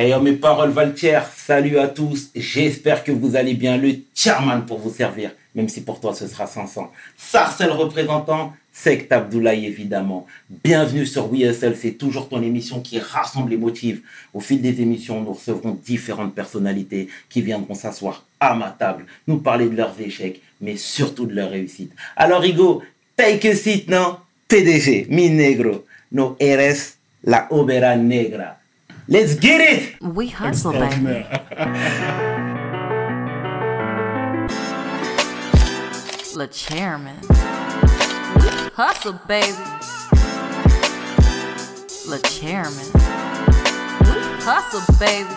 Oh, mes paroles Valtier, salut à tous. J'espère que vous allez bien. Le chairman pour vous servir, même si pour toi ce sera 500. Sarcel représentant, Sect Abdoulaye évidemment. Bienvenue sur WSL, c'est toujours ton émission qui rassemble les motifs. Au fil des émissions, nous recevrons différentes personnalités qui viendront s'asseoir à ma table, nous parler de leurs échecs, mais surtout de leurs réussites. Alors Hugo, take a seat, non? PDG, mi negro, no eres la obera negra. Let's get it! We hustle, baby. Le chairman. Hustle, baby. Le chairman. Hustle, baby.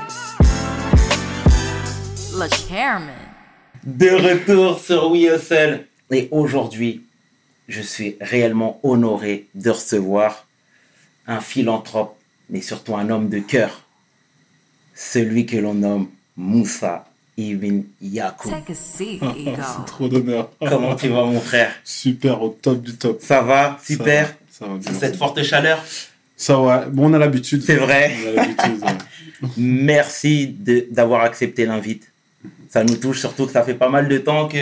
Le chairman. De retour sur WSL. Et aujourd'hui, je suis réellement honoré de recevoir un philanthrope mais surtout un homme de cœur, celui que l'on nomme Moussa Ibn Yacoub. Take a seat, C'est trop d'honneur. Comment tu vas mon frère? Super, au top du top. Ça va? Super? Ça va, ça va bien. Sous cette forte chaleur? Ça va. Bon, on a l'habitude. C'est vrai. On a l'habitude. ouais. Merci de- d'avoir accepté l'invite. Ça nous touche, surtout que ça fait pas mal de temps que...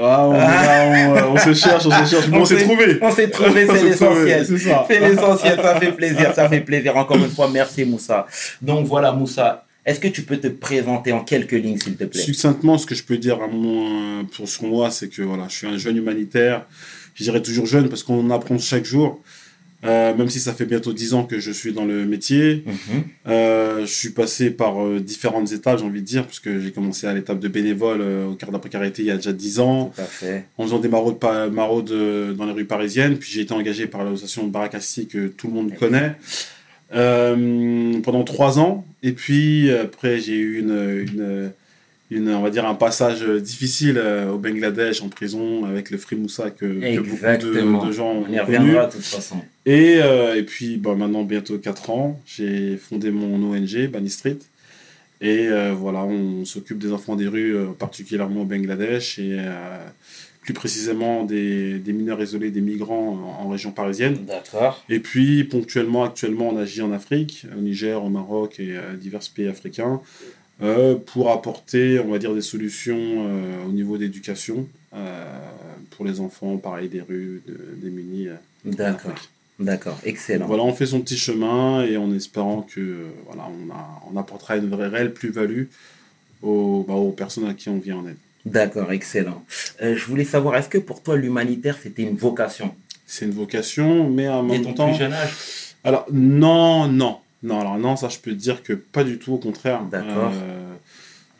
Ah, on, là, on, on se cherche, on se cherche. On s'est trouvé. On s'est trouvé, c'est l'essentiel. c'est l'essentiel, ça fait plaisir, ça fait plaisir. Encore une fois, merci Moussa. Donc voilà Moussa, est-ce que tu peux te présenter en quelques lignes s'il te plaît? Succinctement, ce que je peux dire à mon, pour, sur moi, c'est que voilà, je suis un jeune humanitaire. Je dirais toujours jeune parce qu'on apprend chaque jour. Euh, même si ça fait bientôt 10 ans que je suis dans le métier, Mhm. Euh, je suis passé par euh, différentes étapes, j'ai envie de dire, parce que j'ai commencé à l'étape de bénévole au quart de la précarité il y a déjà 10 ans, en faisant des maraudes, dans les rues parisiennes. Puis j'ai été engagé par l'association Barakassi que tout le monde connaît euh, pendant trois ans. Et puis après, j'ai eu une, une, une, on va dire un passage difficile euh, au Bangladesh en prison avec le Free Moussa que, que beaucoup de, de gens On y ont connu. reviendra de toute façon. Et, euh, et puis, bah, maintenant, bientôt 4 ans, j'ai fondé mon ONG, Bani Street. Et euh, voilà, on s'occupe des enfants des rues, euh, particulièrement au Bangladesh, et euh, plus précisément des, des mineurs isolés, des migrants en, en région parisienne. D'accord. Et puis, ponctuellement, actuellement, on agit en Afrique, au Niger, au Maroc et euh, divers pays africains, euh, pour apporter, on va dire, des solutions euh, au niveau d'éducation euh, pour les enfants, pareil, des rues, de- des munis. en D'accord. D'accord. Excellent. voilà, on fait son petit chemin et en espérant que voilà, on, a, on apportera une vraie réelle plus-value aux, bah, aux personnes à qui on vient en aide. D'accord. Excellent. Euh, je voulais savoir, est-ce que pour toi, l'humanitaire, c'était une vocation? C'est une vocation, mais en Dès même ton temps. plus jeune âge? Alors, non, non. Non, alors non, ça je peux te dire que pas du tout, au contraire. D'accord. Euh,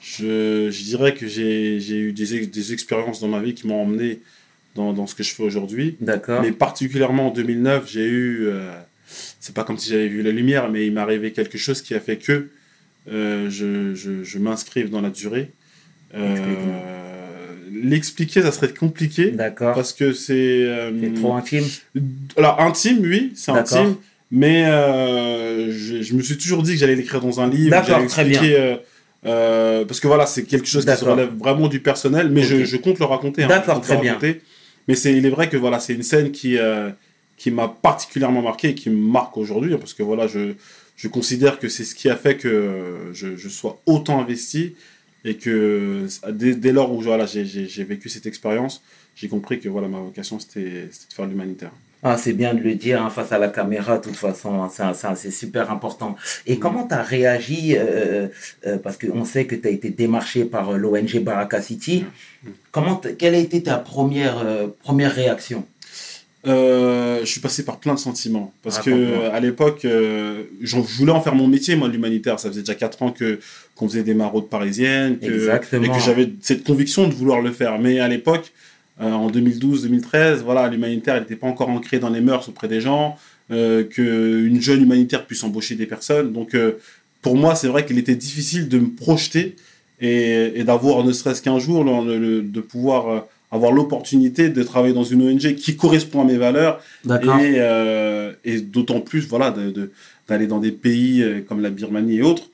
je, je dirais que j'ai j'ai eu des, des expériences dans ma vie qui m'ont emmené dans, dans ce que je fais aujourd'hui. D'accord. Mais particulièrement en 2009, j'ai eu. euh, c'est pas comme si j'avais vu la lumière, mais il m'est arrivé quelque chose qui a fait que euh, je, je, je m'inscrive dans la durée. L'expliquer, ça serait compliqué. D'accord. Parce que c'est. C'est trop intime alors, intime, oui, c'est D'accord. intime. Mais euh, je, je me suis toujours dit que j'allais l'écrire dans un livre. D'accord, très expliquer, euh, euh, parce que voilà, c'est quelque chose qui se relève vraiment du personnel, mais je, compte le raconter. hein, D'accord, très bien. raconter. Mais c'est, il est vrai que voilà, c'est une scène qui, euh, qui m'a particulièrement marqué et qui me marque aujourd'hui, hein, parce que voilà, je, je considère que c'est ce qui a fait que je, je sois autant investi et que dès, dès lors où voilà, j'ai vécu cette expérience, j'ai compris que voilà, ma vocation c'était, c'était de faire l'humanitaire. Ah, c'est bien de le dire hein, face à la caméra, de toute façon, hein, ça, ça, c'est super important. Et Mm. comment tu as réagi euh, euh, Parce qu'on sait que tu as été démarché par euh, l'ONG Baraka City. Mm. Comment quelle a été ta première, euh, première réaction? Euh, je suis passé par plein de sentiments. Parce que Raconte-moi. euh, à l'époque, euh, j'en- je voulais en faire mon métier, moi, l'humanitaire. Ça faisait déjà 4 ans que qu'on faisait des maraudes parisiennes, que, Exactement. et que j'avais cette conviction de vouloir le faire. Mais à l'époque, euh, en 2012-2013, voilà, l'humanitaire n'était pas encore ancré dans les mœurs auprès des gens, euh, qu'une jeune humanitaire puisse embaucher des personnes. Donc, euh, pour moi, c'est vrai qu'il était difficile de me projeter et, et d'avoir ne serait-ce qu'un jour le- le- de pouvoir euh, avoir l'opportunité de travailler dans une ONG qui correspond à mes valeurs D'accord. et, et d'autant plus voilà de- de- d'aller dans des pays comme la Birmanie et autres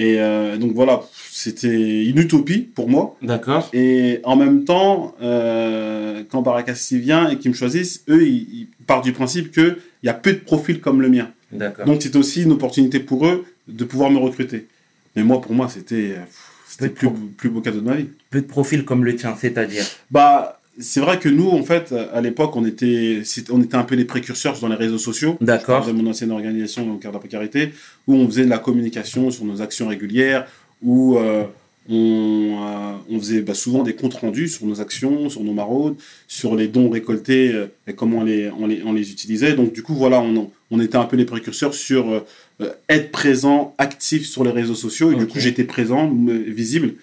et euh, donc voilà c'était une utopie pour moi D'accord. et en même temps euh, quand Barakassi vient et qu'ils me choisissent eux ils, ils partent du principe que il y a peu de profils comme le mien D'accord. donc c'était aussi une opportunité pour eux de pouvoir me recruter Mais moi, pour moi, c'était euh, c'était le plus, plus beau cadeau de ma vie. Peu de profils comme le tien, c'est-à-dire? Bah, c'est vrai que nous, en fait, à l'époque, on était, on était un peu les précurseurs dans les réseaux sociaux. D'accord. de mon ancienne organisation, Carte de la Précarité, où on faisait de la communication sur nos actions régulières, où euh, on, euh, on faisait bah, souvent des comptes rendus sur nos actions, sur nos maraudes, sur les dons récoltés euh, et comment on les, on, les, on les utilisait. Donc du coup, voilà, on, on était un peu les précurseurs sur être présent, actif sur les réseaux sociaux. Et du coup, j'étais présent, visible.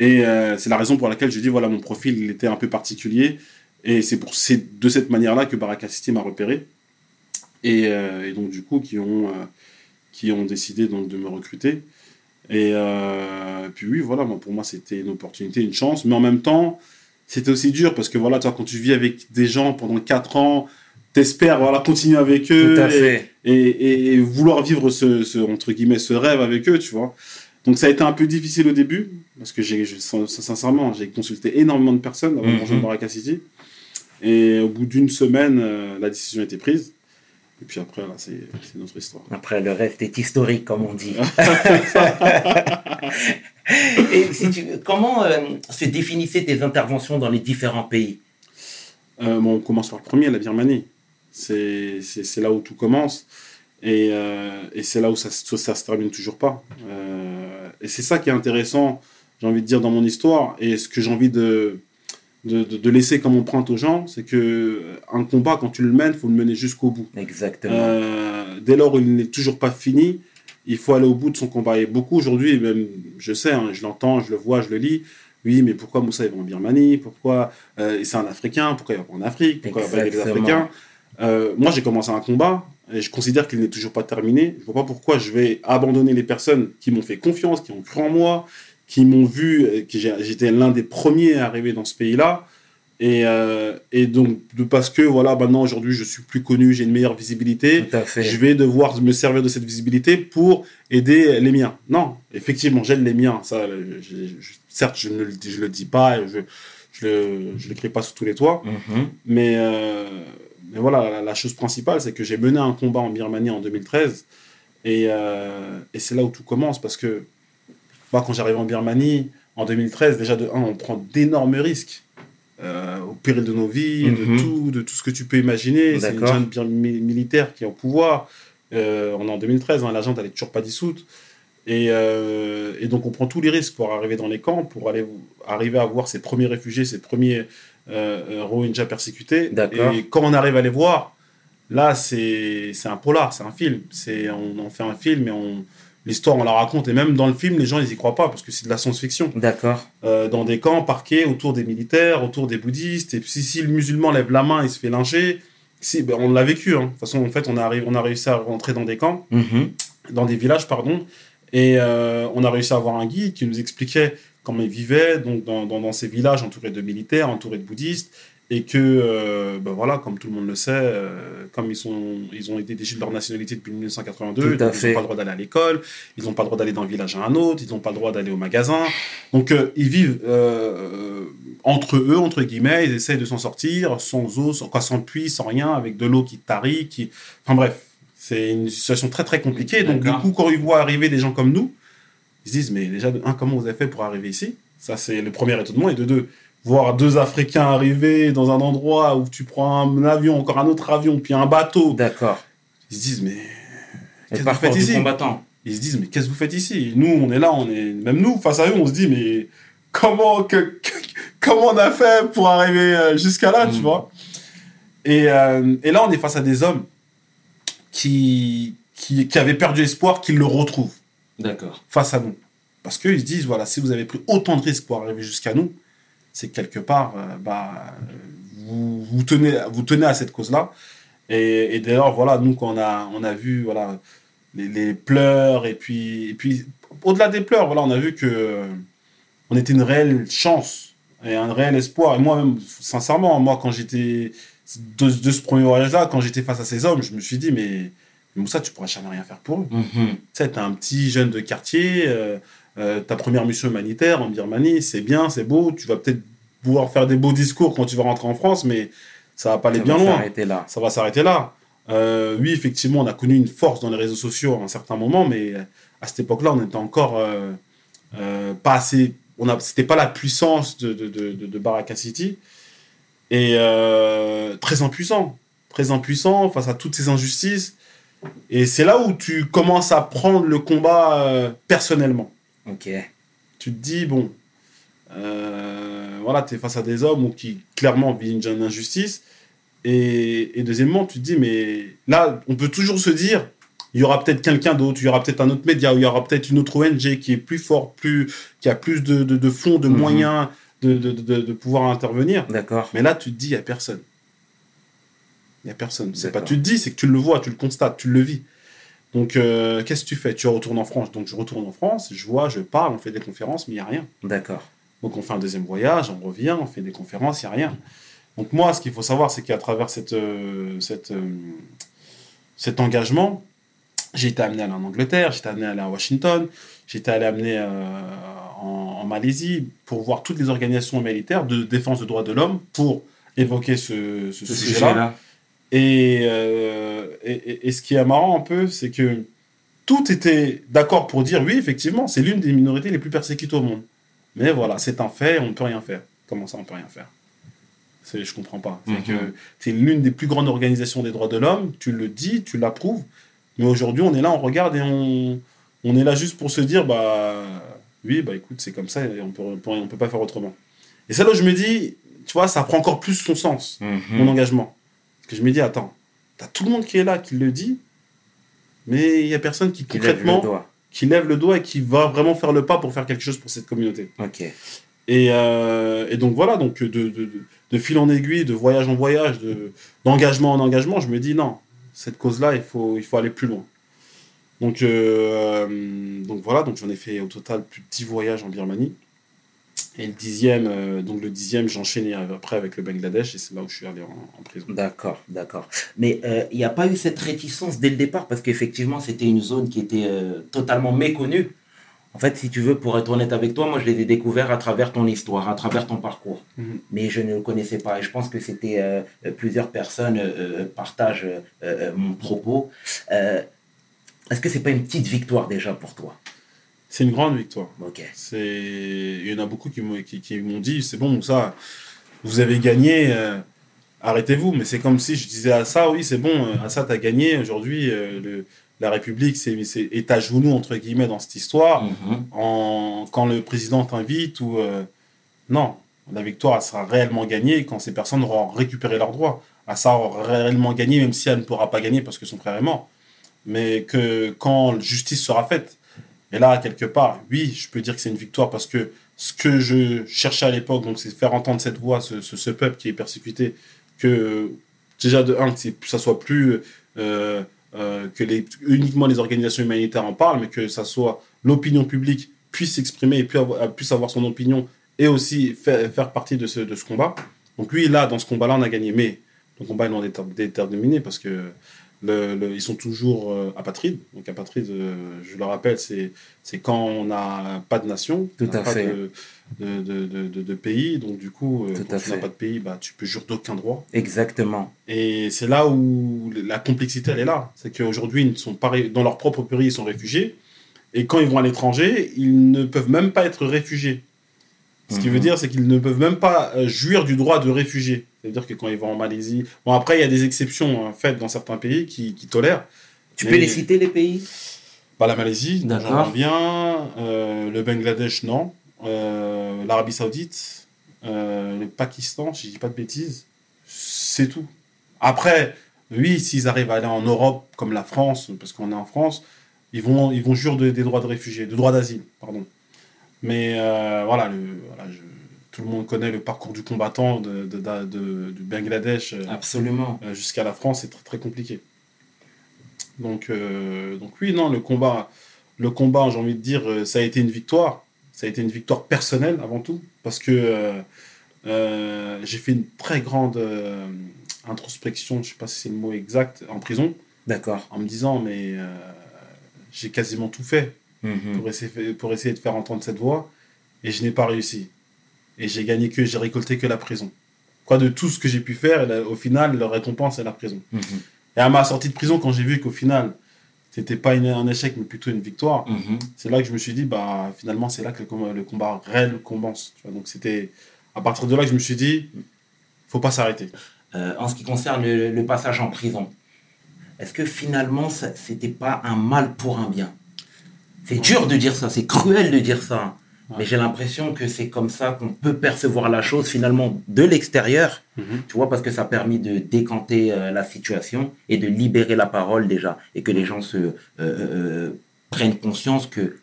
Et euh, c'est la raison pour laquelle je dis, voilà, mon profil, il était un peu particulier. Et c'est pour c'est de cette manière-là que Baraka City m'a repéré. Et, euh, et donc, du coup, qui ont, euh, qui ont décidé donc, de me recruter. Et puis, oui, voilà, moi, pour moi, c'était une opportunité, une chance. Mais en même temps, c'était aussi dur parce que, voilà, toi, quand tu vis avec des gens pendant 4 ans, t'espères voilà, continuer avec eux Tout à et- fait. et, et- et vouloir vivre ce, ce, entre guillemets, ce rêve avec eux, tu vois. Donc ça a été un peu difficile au début, parce que j'ai, sincèrement, j'ai consulté énormément de personnes avant de Mhm. rejoindre Baraka City. Et au bout d'une semaine, euh, la décision a été prise. Et puis après, là, c'est, notre histoire. Après, le reste est historique, comme on dit. Et si tu, comment euh, se définissaient tes interventions dans les différents pays? Euh, bon, on commence par le premier, la Birmanie. C'est, là où tout commence. Et, euh, et c'est là où ça, se- ça se termine toujours pas. Euh, et c'est ça qui est intéressant, j'ai envie de dire, dans mon histoire. Et ce que j'ai envie de, de, laisser comme empreinte aux gens, c'est que un combat, quand tu le mènes, il faut le mener jusqu'au bout. Exactement. Euh, dès lors il n'est toujours pas fini, il faut aller au bout de son combat. Et beaucoup aujourd'hui, même je sais, hein, je l'entends, je le vois, je le lis. Oui, mais pourquoi Moussa il va en Birmanie? Pourquoi euh, c'est un Africain? Pourquoi il va pas en Afrique? Pourquoi il va pas avec les. Africains? Euh, Moi, j'ai commencé un combat et je considère qu'il n'est toujours pas terminé. Je vois pas pourquoi je vais abandonner les personnes qui m'ont fait confiance, qui ont cru en moi, qui m'ont vu, euh, que j'étais l'un des premiers à arriver dans ce pays-là. Et, euh, et donc, parce que voilà, maintenant aujourd'hui, je suis plus connu, j'ai une meilleure visibilité Tout à fait. je vais devoir me servir de cette visibilité pour aider les miens. Non, effectivement, j'aide les miens. Ça, je- je- certes, je ne le, dis- je le dis pas, je je le, je l'écris pas sous tous les toits, Mhm. mais, euh, mais voilà, la, la chose principale, c'est que j'ai mené un combat en Birmanie en 2013, et, euh, et c'est là où tout commence, parce que moi, quand j'arrive en Birmanie en 2013, déjà de un, on prend d'énormes risques. euh, au péril de nos vies, Mhm. de tout, de tout ce que tu peux imaginer. C'est une junte militaire qui est au pouvoir. Euh, on est en 2013, hein, la junte elle est toujours pas dissoute. Et, euh, et donc on prend tous les risques pour arriver dans les camps, pour aller arriver à voir ces premiers réfugiés, ces premiers euh, euh, Rohingyas persécutés. Et quand on arrive à les voir, là c'est un polar, c'est un film. On en fait un film et on l'histoire on la raconte et même dans le film les gens ils y croient pas parce que c'est de la science-fiction D'accord. euh, dans des camps parqués autour des militaires, autour des bouddhistes. Et puis si, si le musulman lève la main, il se fait lyncher. Si, ben, on l'a vécu. hein. De toute façon, en fait, on, arrive, on a réussi à rentrer dans des camps, Mhm. dans des villages, pardon. Et euh, on a réussi à avoir un guide qui nous expliquait comment ils vivaient donc dans, dans, dans ces villages entourés de militaires, entourés de bouddhistes. Et que, euh, ben voilà, comme tout le monde le sait, euh, comme ils, sont, ils ont été déchus de leur nationalité depuis 1982, Tout à donc ils n'ont pas le droit d'aller à l'école, ils n'ont pas le droit d'aller d'un village à un autre, ils n'ont pas le droit d'aller au magasin. Donc euh, ils vivent entre eux, entre guillemets, ils essayent de s'en sortir sans eau, sans, quoi, sans puits, sans rien, avec de l'eau qui tarit, qui... Enfin bref, c'est une situation très très compliquée. Donc du coup, quand ils voient arriver des gens comme nous, ils se disent, mais déjà, de un, comment vous avez fait pour arriver ici? Ça, c'est le premier étonnement. Et de deux, voir deux Africains arriver dans un endroit où tu prends un avion, encore un autre avion, puis un bateau, D'accord. ils se disent, mais Qu'est-ce que vous faites ici? combattant? ils se disent mais qu'est-ce que vous faites ici? Nous on est là, on est même nous face à eux, on se dit mais comment que, que- comment on a fait pour arriver euh, jusqu'à là, tu Mm. vois? Et, euh, et là on est face à des hommes qui qui, qui avaient perdu espoir qu'ils le retrouvent D'accord. face à nous. Parce qu'ils se disent voilà si vous avez pris autant de risques pour arriver jusqu'à nous, c'est que quelque part euh, bah vous, vous tenez vous tenez à cette cause là et, et d'ailleurs voilà nous on a on a vu voilà les, pleurs et puis et puis au-delà des pleurs voilà on a vu que euh, on était une réelle chance et un réel espoir. Et moi même sincèrement moi quand j'étais de, de ce premier voyage là quand j'étais face à ces hommes je me suis dit mais mais Moussa tu pourras jamais rien faire pour eux Mhm. tu sais, t'es un petit jeune de quartier, euh, euh, ta première mission humanitaire en Birmanie, c'est bien, c'est beau, tu vas peut-être pouvoir faire des beaux discours quand tu vas rentrer en France, mais ça va pas aller Ça bien va loin. s'arrêter là. Ça va s'arrêter là. Euh, oui, effectivement, on a connu une force dans les réseaux sociaux à un certain moment, mais à cette époque-là, on était encore pas assez. On c'était pas la puissance de, de, de, de- Baraka City. Et très impuissant. Très impuissant face à toutes ces injustices. Et c'est là où tu commences à prendre le combat euh, personnellement. Ok. Tu te dis, bon, euh, voilà, tu es face à des hommes qui clairement vivent une injustice. Et, et deuxièmement, tu te dis, mais là, on peut toujours se dire, il y aura peut-être quelqu'un d'autre, il y aura peut-être un autre média, ou il y aura peut-être une autre ONG qui est plus fort, plus, qui a plus de, de, de fonds, de Mhm. moyens de, de pouvoir intervenir. D'accord. Mais là, tu te dis, il n'y a personne. Il n'y a personne. C'est pas tu te dis, c'est que tu le vois, tu le constates, tu le vis. Donc, euh, qu'est-ce que tu fais? Tu retournes en France. Donc, je retourne en France, je vois, je parle, on fait des conférences, mais il n'y a rien. D'accord. Donc, on fait un deuxième voyage, on revient, on fait des conférences, il n'y a rien. Donc, moi, ce qu'il faut savoir, c'est qu'à travers cette, euh, cette, euh, cet engagement, j'ai été amené à aller en Angleterre, j'ai été amené à aller à Washington, j'ai été amené euh, en, en Malaisie pour voir toutes les organisations militaires de défense des droits de l'homme pour évoquer ce, ce Ce sujet-là. sujet-là. Et, euh, et, et- et ce qui est marrant un peu, c'est que tout était d'accord pour dire oui, effectivement, c'est l'une des minorités les plus persécutées au monde. Mais voilà, c'est un fait, on ne peut rien faire. Comment ça, on peut rien faire? Je comprends pas. C'est Mhm. que c'est l'une des plus grandes organisations des droits de l'homme, tu le dis, tu l'approuves, mais aujourd'hui, on est là, on regarde et on, on est là juste pour se dire bah oui, bah écoute, c'est comme ça, et on peut, peut, on peut pas faire autrement. Et c'est là où je me dis, tu vois, ça prend encore plus son sens Mhm. mon engagement. Que je me dis, attends, t'as tout le monde qui est là, qui le dit, mais il y a personne qui lève concrètement, doigt. qui lève le doigt et qui va vraiment faire le pas pour faire quelque chose pour cette communauté. Ok. Et, euh, et donc voilà, donc de, de, de, de fil en aiguille, de voyage en voyage, de, d'engagement en engagement, je me dis, non, cette cause-là, il faut, il faut aller plus loin. Donc, euh, donc voilà, donc j'en ai fait au total plus de 10 voyages en Birmanie. Et le dixième, euh, donc le dixième, j'ai enchaîné après avec le Bangladesh et c'est là où je suis allé en, en prison. D'accord, d'accord. Mais euh, il n'y a pas eu cette réticence dès le départ parce qu'effectivement, c'était une zone qui était euh, totalement méconnue. En fait, si tu veux, pour être honnête avec toi, moi, je les ai découverts à travers ton histoire, à travers ton parcours. Mhm. Mais je ne le connaissais pas. Et je pense que c'était euh, plusieurs personnes partagent mon propos. Est-ce que c'est pas une petite victoire déjà pour toi? C'est une grande victoire. Il y en a beaucoup qui m'ont, qui, dit, c'est bon, ça, vous avez gagné, euh, arrêtez-vous. Mais c'est comme si je disais à ça, oui, c'est bon, euh, à ça, t'as gagné. Aujourd'hui, euh, le- la République c'est, c'est, est à genoux, entre guillemets, dans cette histoire. Mhm. En, quand le président t'invite ou... euh, non, la victoire, elle sera réellement gagnée quand ces personnes auront récupéré leurs droits. À ça, aura réellement gagné, même si elle ne pourra pas gagner parce que son frère est mort. Mais que quand justice sera faite, et là, quelque part, oui, je peux dire que c'est une victoire parce que ce que je cherchais à l'époque, donc c'est faire entendre cette voix, ce, ce, peuple qui est persécuté, que déjà de un, que ça soit plus euh, euh, que les, uniquement les organisations humanitaires en parlent, mais que ça soit l'opinion publique puisse s'exprimer et puisse avoir, puisse avoir son opinion et aussi faire, faire partie de ce, de ce combat. Donc lui, là, dans ce combat-là, on a gagné. Mais le combat est non déter- déterminé parce que le, le- ils sont toujours euh, apatrides. Donc apatrides, euh, je le rappelle, c'est quand on n'a pas de nation, Tout à pas fait. de, de, de, de- de- de pays. Donc du coup, euh, quand tu n'as pas de pays, bah, tu peux jurer d'aucun droit. Exactement. Et c'est là où la complexité, elle est là. C'est qu'aujourd'hui, ils ne sont pas dans leur propre pays, ils sont réfugiés. Et quand ils vont à l'étranger, ils ne peuvent même pas être réfugiés. Ce qui Mhm. veut dire, c'est qu'ils ne peuvent même pas euh, jouir du droit de réfugié. C'est-à-dire que quand ils vont en Malaisie... Bon, après, il y a des exceptions hein, faites dans certains pays qui, qui tolèrent. Tu Mais- peux les citer, les pays? Bah, la Malaisie, dont D'accord. j'en reviens. euh, le Bangladesh, non. Euh, L'Arabie Saoudite. euh, le Pakistan, si je dis pas de bêtises. C'est tout. Après, oui, s'ils arrivent à aller en Europe, comme la France, parce qu'on est en France, ils vont, ils vont jurer de- des droits de réfugiés, de droits d'asile, pardon. Mais euh, voilà, le, voilà je- tout le monde connaît le parcours du combattant de, de- de- de- du Bangladesh. euh, Absolument. euh, jusqu'à la France, c'est très très compliqué. Donc, euh, donc oui, non, le combat, le combat, j'ai envie de dire, ça a été une victoire. Ça a été une victoire personnelle avant tout, parce que euh, j'ai fait une très grande introspection, je sais pas si c'est le mot exact, en prison, D'accord. en me disant, mais j'ai quasiment tout fait Mhm. pour essayer, pour essayer de faire entendre cette voix, et je n'ai pas réussi. Et j'ai gagné que, j'ai récolté que la prison. Quoi de tout ce que j'ai pu faire, au final, la récompense, c'est la prison. Mhm. Et à ma sortie de prison, quand j'ai vu qu'au final, c'était pas une- un échec, mais plutôt une victoire. Mhm. C'est là que je me suis dit, bah, finalement, c'est là que le combat, le combat réel commence. tu vois. Donc, c'était à partir de là que je me suis dit, faut pas s'arrêter. Euh, en ce qui concerne le, le passage en prison, est-ce que finalement, c'était pas un mal pour un bien? C'est dur de dire ça, c'est cruel de dire ça. Mais j'ai l'impression que c'est comme ça qu'on peut percevoir la chose finalement de l'extérieur, Mhm. tu vois, parce que ça a permis de décanter euh, la situation et de libérer la parole déjà, et que les gens se euh, euh, prennent conscience que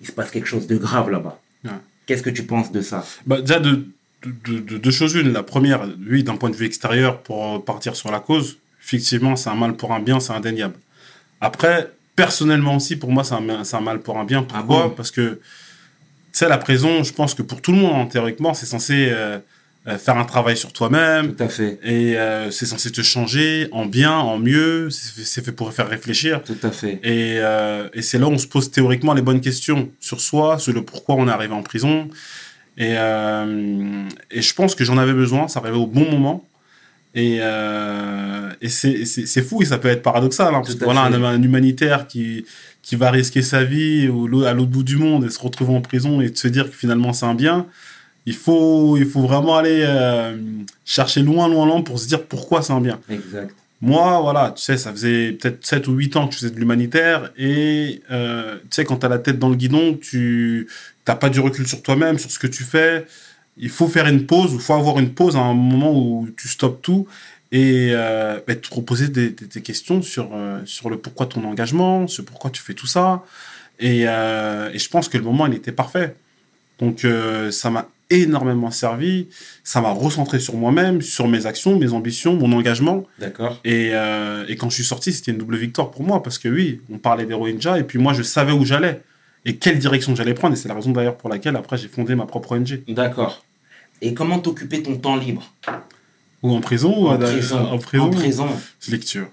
il se passe quelque chose de grave là-bas. Ouais. Qu'est-ce que tu penses de ça? Bah, déjà, de, de, de- de- deux choses une. La première, oui, d'un point de vue extérieur, pour partir sur la cause, effectivement, c'est un mal pour un bien, c'est indéniable. Après, personnellement aussi, pour moi, c'est un, mal pour un bien. Pourquoi? bon? Parce que, sais, la prison, je pense que pour tout le monde, hein, théoriquement, c'est censé euh, euh, faire un travail sur toi-même. Tout à fait. Et euh, c'est censé te changer en bien, en mieux. C'est fait pour faire réfléchir. Tout à fait. Et, euh, et c'est là où on se pose théoriquement les bonnes questions sur soi, sur le pourquoi on est arrivé en prison. Et, et je pense que j'en avais besoin, ça arrivait au bon moment. Et, euh, et c'est fou et ça peut être paradoxal. Hein, parce que voilà, un humanitaire qui, qui va risquer sa vie l'au- à l'autre bout du monde et se retrouver en prison et de se dire que finalement c'est un bien, il faut, il faut vraiment aller euh, chercher loin, loin, loin pour se dire pourquoi c'est un bien. Exact. Moi, voilà, tu sais, ça faisait peut-être 7 ou 8 ans que je faisais de l'humanitaire et euh, tu sais, quand tu as la tête dans le guidon, tu n'as pas du recul sur toi-même, sur ce que tu fais. Il faut faire une pause, il faut avoir une pause à un moment où tu stoppes tout et euh, bah, te reposer des, des- des questions sur, euh, sur le pourquoi ton engagement, sur pourquoi tu fais tout ça. Et, euh, et je pense que le moment, il était parfait. Donc, ça m'a énormément servi. Ça m'a recentré sur moi-même, sur mes actions, mes ambitions, mon engagement. D'accord. Et, et quand je suis sorti, c'était une double victoire pour moi parce que oui, on parlait des Rohingyas et puis moi, je savais où j'allais et quelle direction j'allais prendre. Et c'est la raison d'ailleurs pour laquelle après j'ai fondé ma propre ONG. D'accord. Et comment t'occuper ton temps libre? Ou en prison, ou en, à- prison, en prison. En prison. Lecture.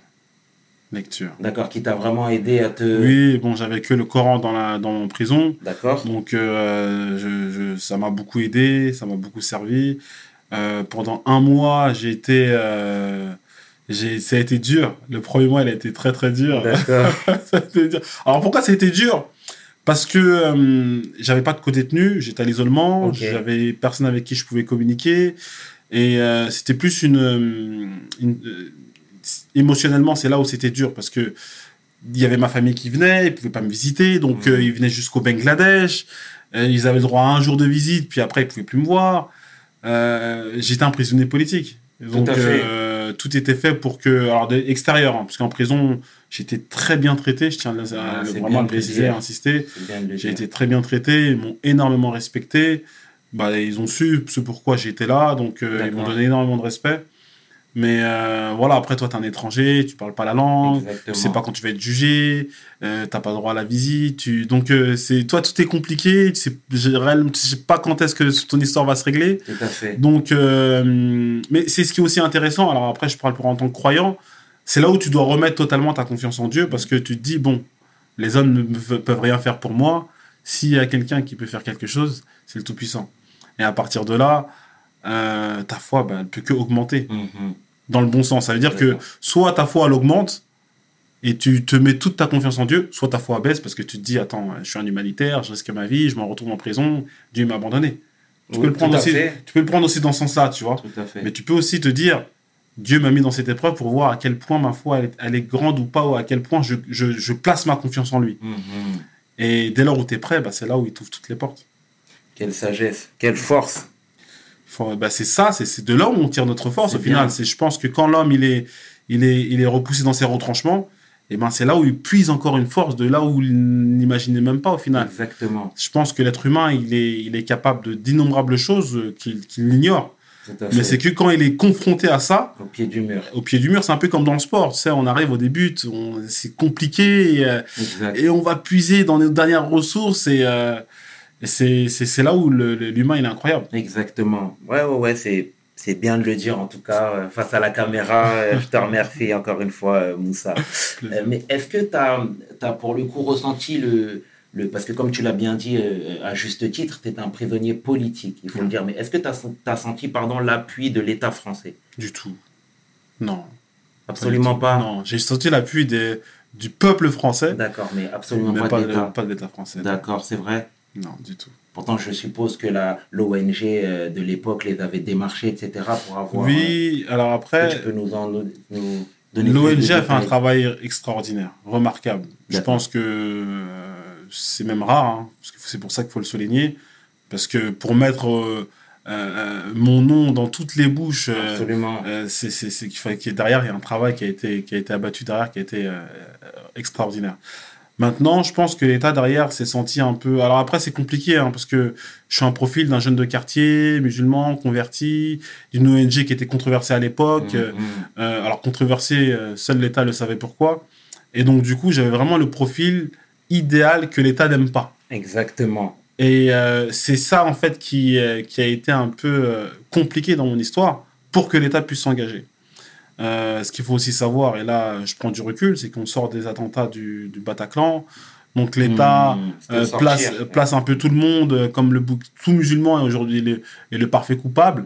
Lecture. D'accord, qui t'a vraiment aidé à te. Oui, bon, j'avais que le Coran dans, la, dans mon prison. D'accord. Donc, euh, je, je- ça m'a beaucoup aidé, ça m'a beaucoup servi. Euh, pendant un mois, j'ai été. euh, ça a été dur. Le premier mois, il a été très, très dur. D'accord. Alors, pourquoi ça a été dur? Parce que euh, j'avais pas de co-détenu, j'étais à l'isolement, j'avais personne avec qui je pouvais communiquer. Et euh, c'était plus une. euh, une- euh, émotionnellement, c'est là où c'était dur parce que il y avait ma famille qui venait, ils pouvaient pas me visiter, donc Mhm. euh, ils venaient jusqu'au Bangladesh. Ils avaient le droit à un jour de visite, puis après ils pouvaient plus me voir. J'étais un prisonnier politique. Donc tout était fait pour que, alors de, extérieur, hein, parce qu'en prison j'étais très bien traité. Je tiens à, Ah, le- vraiment à le préciser, à insister. J'ai été très bien traité, ils m'ont énormément respecté. Bah, ils ont su ce pourquoi j'étais là, donc euh, ils m'ont donné énormément de respect. Mais euh, voilà, après toi, tu es un étranger, tu parles pas la langue, Exactement. tu sais pas quand tu vas être jugé, euh, t'as pas droit à la visite. Tu... Donc, euh, c'est toi, tout est compliqué, tu sais, réellement- tu sais pas quand est-ce que ton histoire va se régler. Tout à fait. Donc, mais c'est ce qui est aussi intéressant. Alors après, je parle pour en tant que croyant. C'est là où tu dois remettre totalement ta confiance en Dieu parce que tu te dis bon, les hommes ne peuvent rien faire pour moi. S'il y a quelqu'un qui peut faire quelque chose, c'est le Tout-Puissant. Et à partir de là, euh, ta foi, bah, elle peut que augmenter Mhm. dans le bon sens. Ça veut dire que soit ta foi elle augmente et tu te mets toute ta confiance en Dieu, soit ta foi baisse parce que tu te dis attends, je suis un humanitaire, je risque ma vie, je me retrouve en prison, Dieu m'a abandonné. Tu Oui, peux le prendre aussi. fait. Tu peux le prendre aussi dans ce sens-là, tu vois. Tout à fait. Mais tu peux aussi te dire, Dieu m'a mis dans cette épreuve pour voir à quel point ma foi elle, est- elle est grande ou pas, ou à quel point je, je- je place ma confiance en lui. Mhm. Et dès lors où tu es prêt, bah, c'est là où il t'ouvre toutes les portes. Quelle sagesse, quelle force. Bah, c'est ça, c'est de là où on tire notre force au final. C'est, je pense que quand l'homme il est, il est, il est repoussé dans ses retranchements, et ben c'est là où il puise encore une force de là où il n'imaginait même pas au final. Exactement. Je pense que l'être humain, il est, il est capable de, d'innombrables choses euh, qu'il, qu'il ignore. Mais c'est que quand il est confronté à ça, Au pied du mur. au pied du mur, c'est un peu comme dans le sport. Tu sais, on arrive au début, c'est compliqué et, euh, et on va puiser dans nos dernières ressources et, euh, et c'est, là où l'humain il est incroyable. Exactement. Ouais, ouais, ouais, c'est, c'est bien de le dire en tout cas euh, face à la caméra. euh, je te remercie encore une fois, euh, Moussa. Mais est-ce que tu as, pour le coup ressenti le, le. Parce que comme tu l'as bien dit à juste titre, tu es un prisonnier politique, il faut le dire. Mais est-ce que tu as, senti pardon, l'appui de l'État français? Du tout. Non. Absolument pas? Non, j'ai senti l'appui des, du peuple français, D'accord, mais absolument mais pas, pas de l'État français. D'accord, c'est vrai. Non, du tout. Pourtant, je suppose que l'ONG euh, de l'époque les avait démarchés, etc. pour avoir. Oui, alors euh, après, est-ce que tu peux nous en nous donner l'ONG a fait un travail extraordinaire, remarquable. Je pense que euh, c'est même rare, hein, parce que c'est pour ça qu'il faut le souligner, parce que pour mettre euh, euh, mon nom dans toutes les bouches, euh, c'est c'est- c'est qu'il faut qu'il y ait derrière, il y a un travail qui a été, qui a été abattu derrière, qui a été euh, extraordinaire. Maintenant, je pense que l'État derrière s'est senti un peu. Alors après, c'est compliqué, hein, parce que je suis un profil d'un jeune de quartier, musulman, converti, d'une ONG qui était controversée à l'époque. Euh, mhm. euh, alors controversée, euh, seul l'État le savait pourquoi. Et donc, du coup, j'avais vraiment le profil idéal que l'État n'aime pas. Exactement. Et euh, c'est ça, en fait, qui, qui a été un peu compliqué dans mon histoire pour que l'État puisse s'engager. Euh, ce qu'il faut aussi savoir, et là, je prends du recul, c'est qu'on sort des attentats du, du Bataclan. Donc, l'État c'était euh, sortir. place, place un peu tout le monde euh, comme le bouc- tout musulman est aujourd'hui le, est le parfait coupable.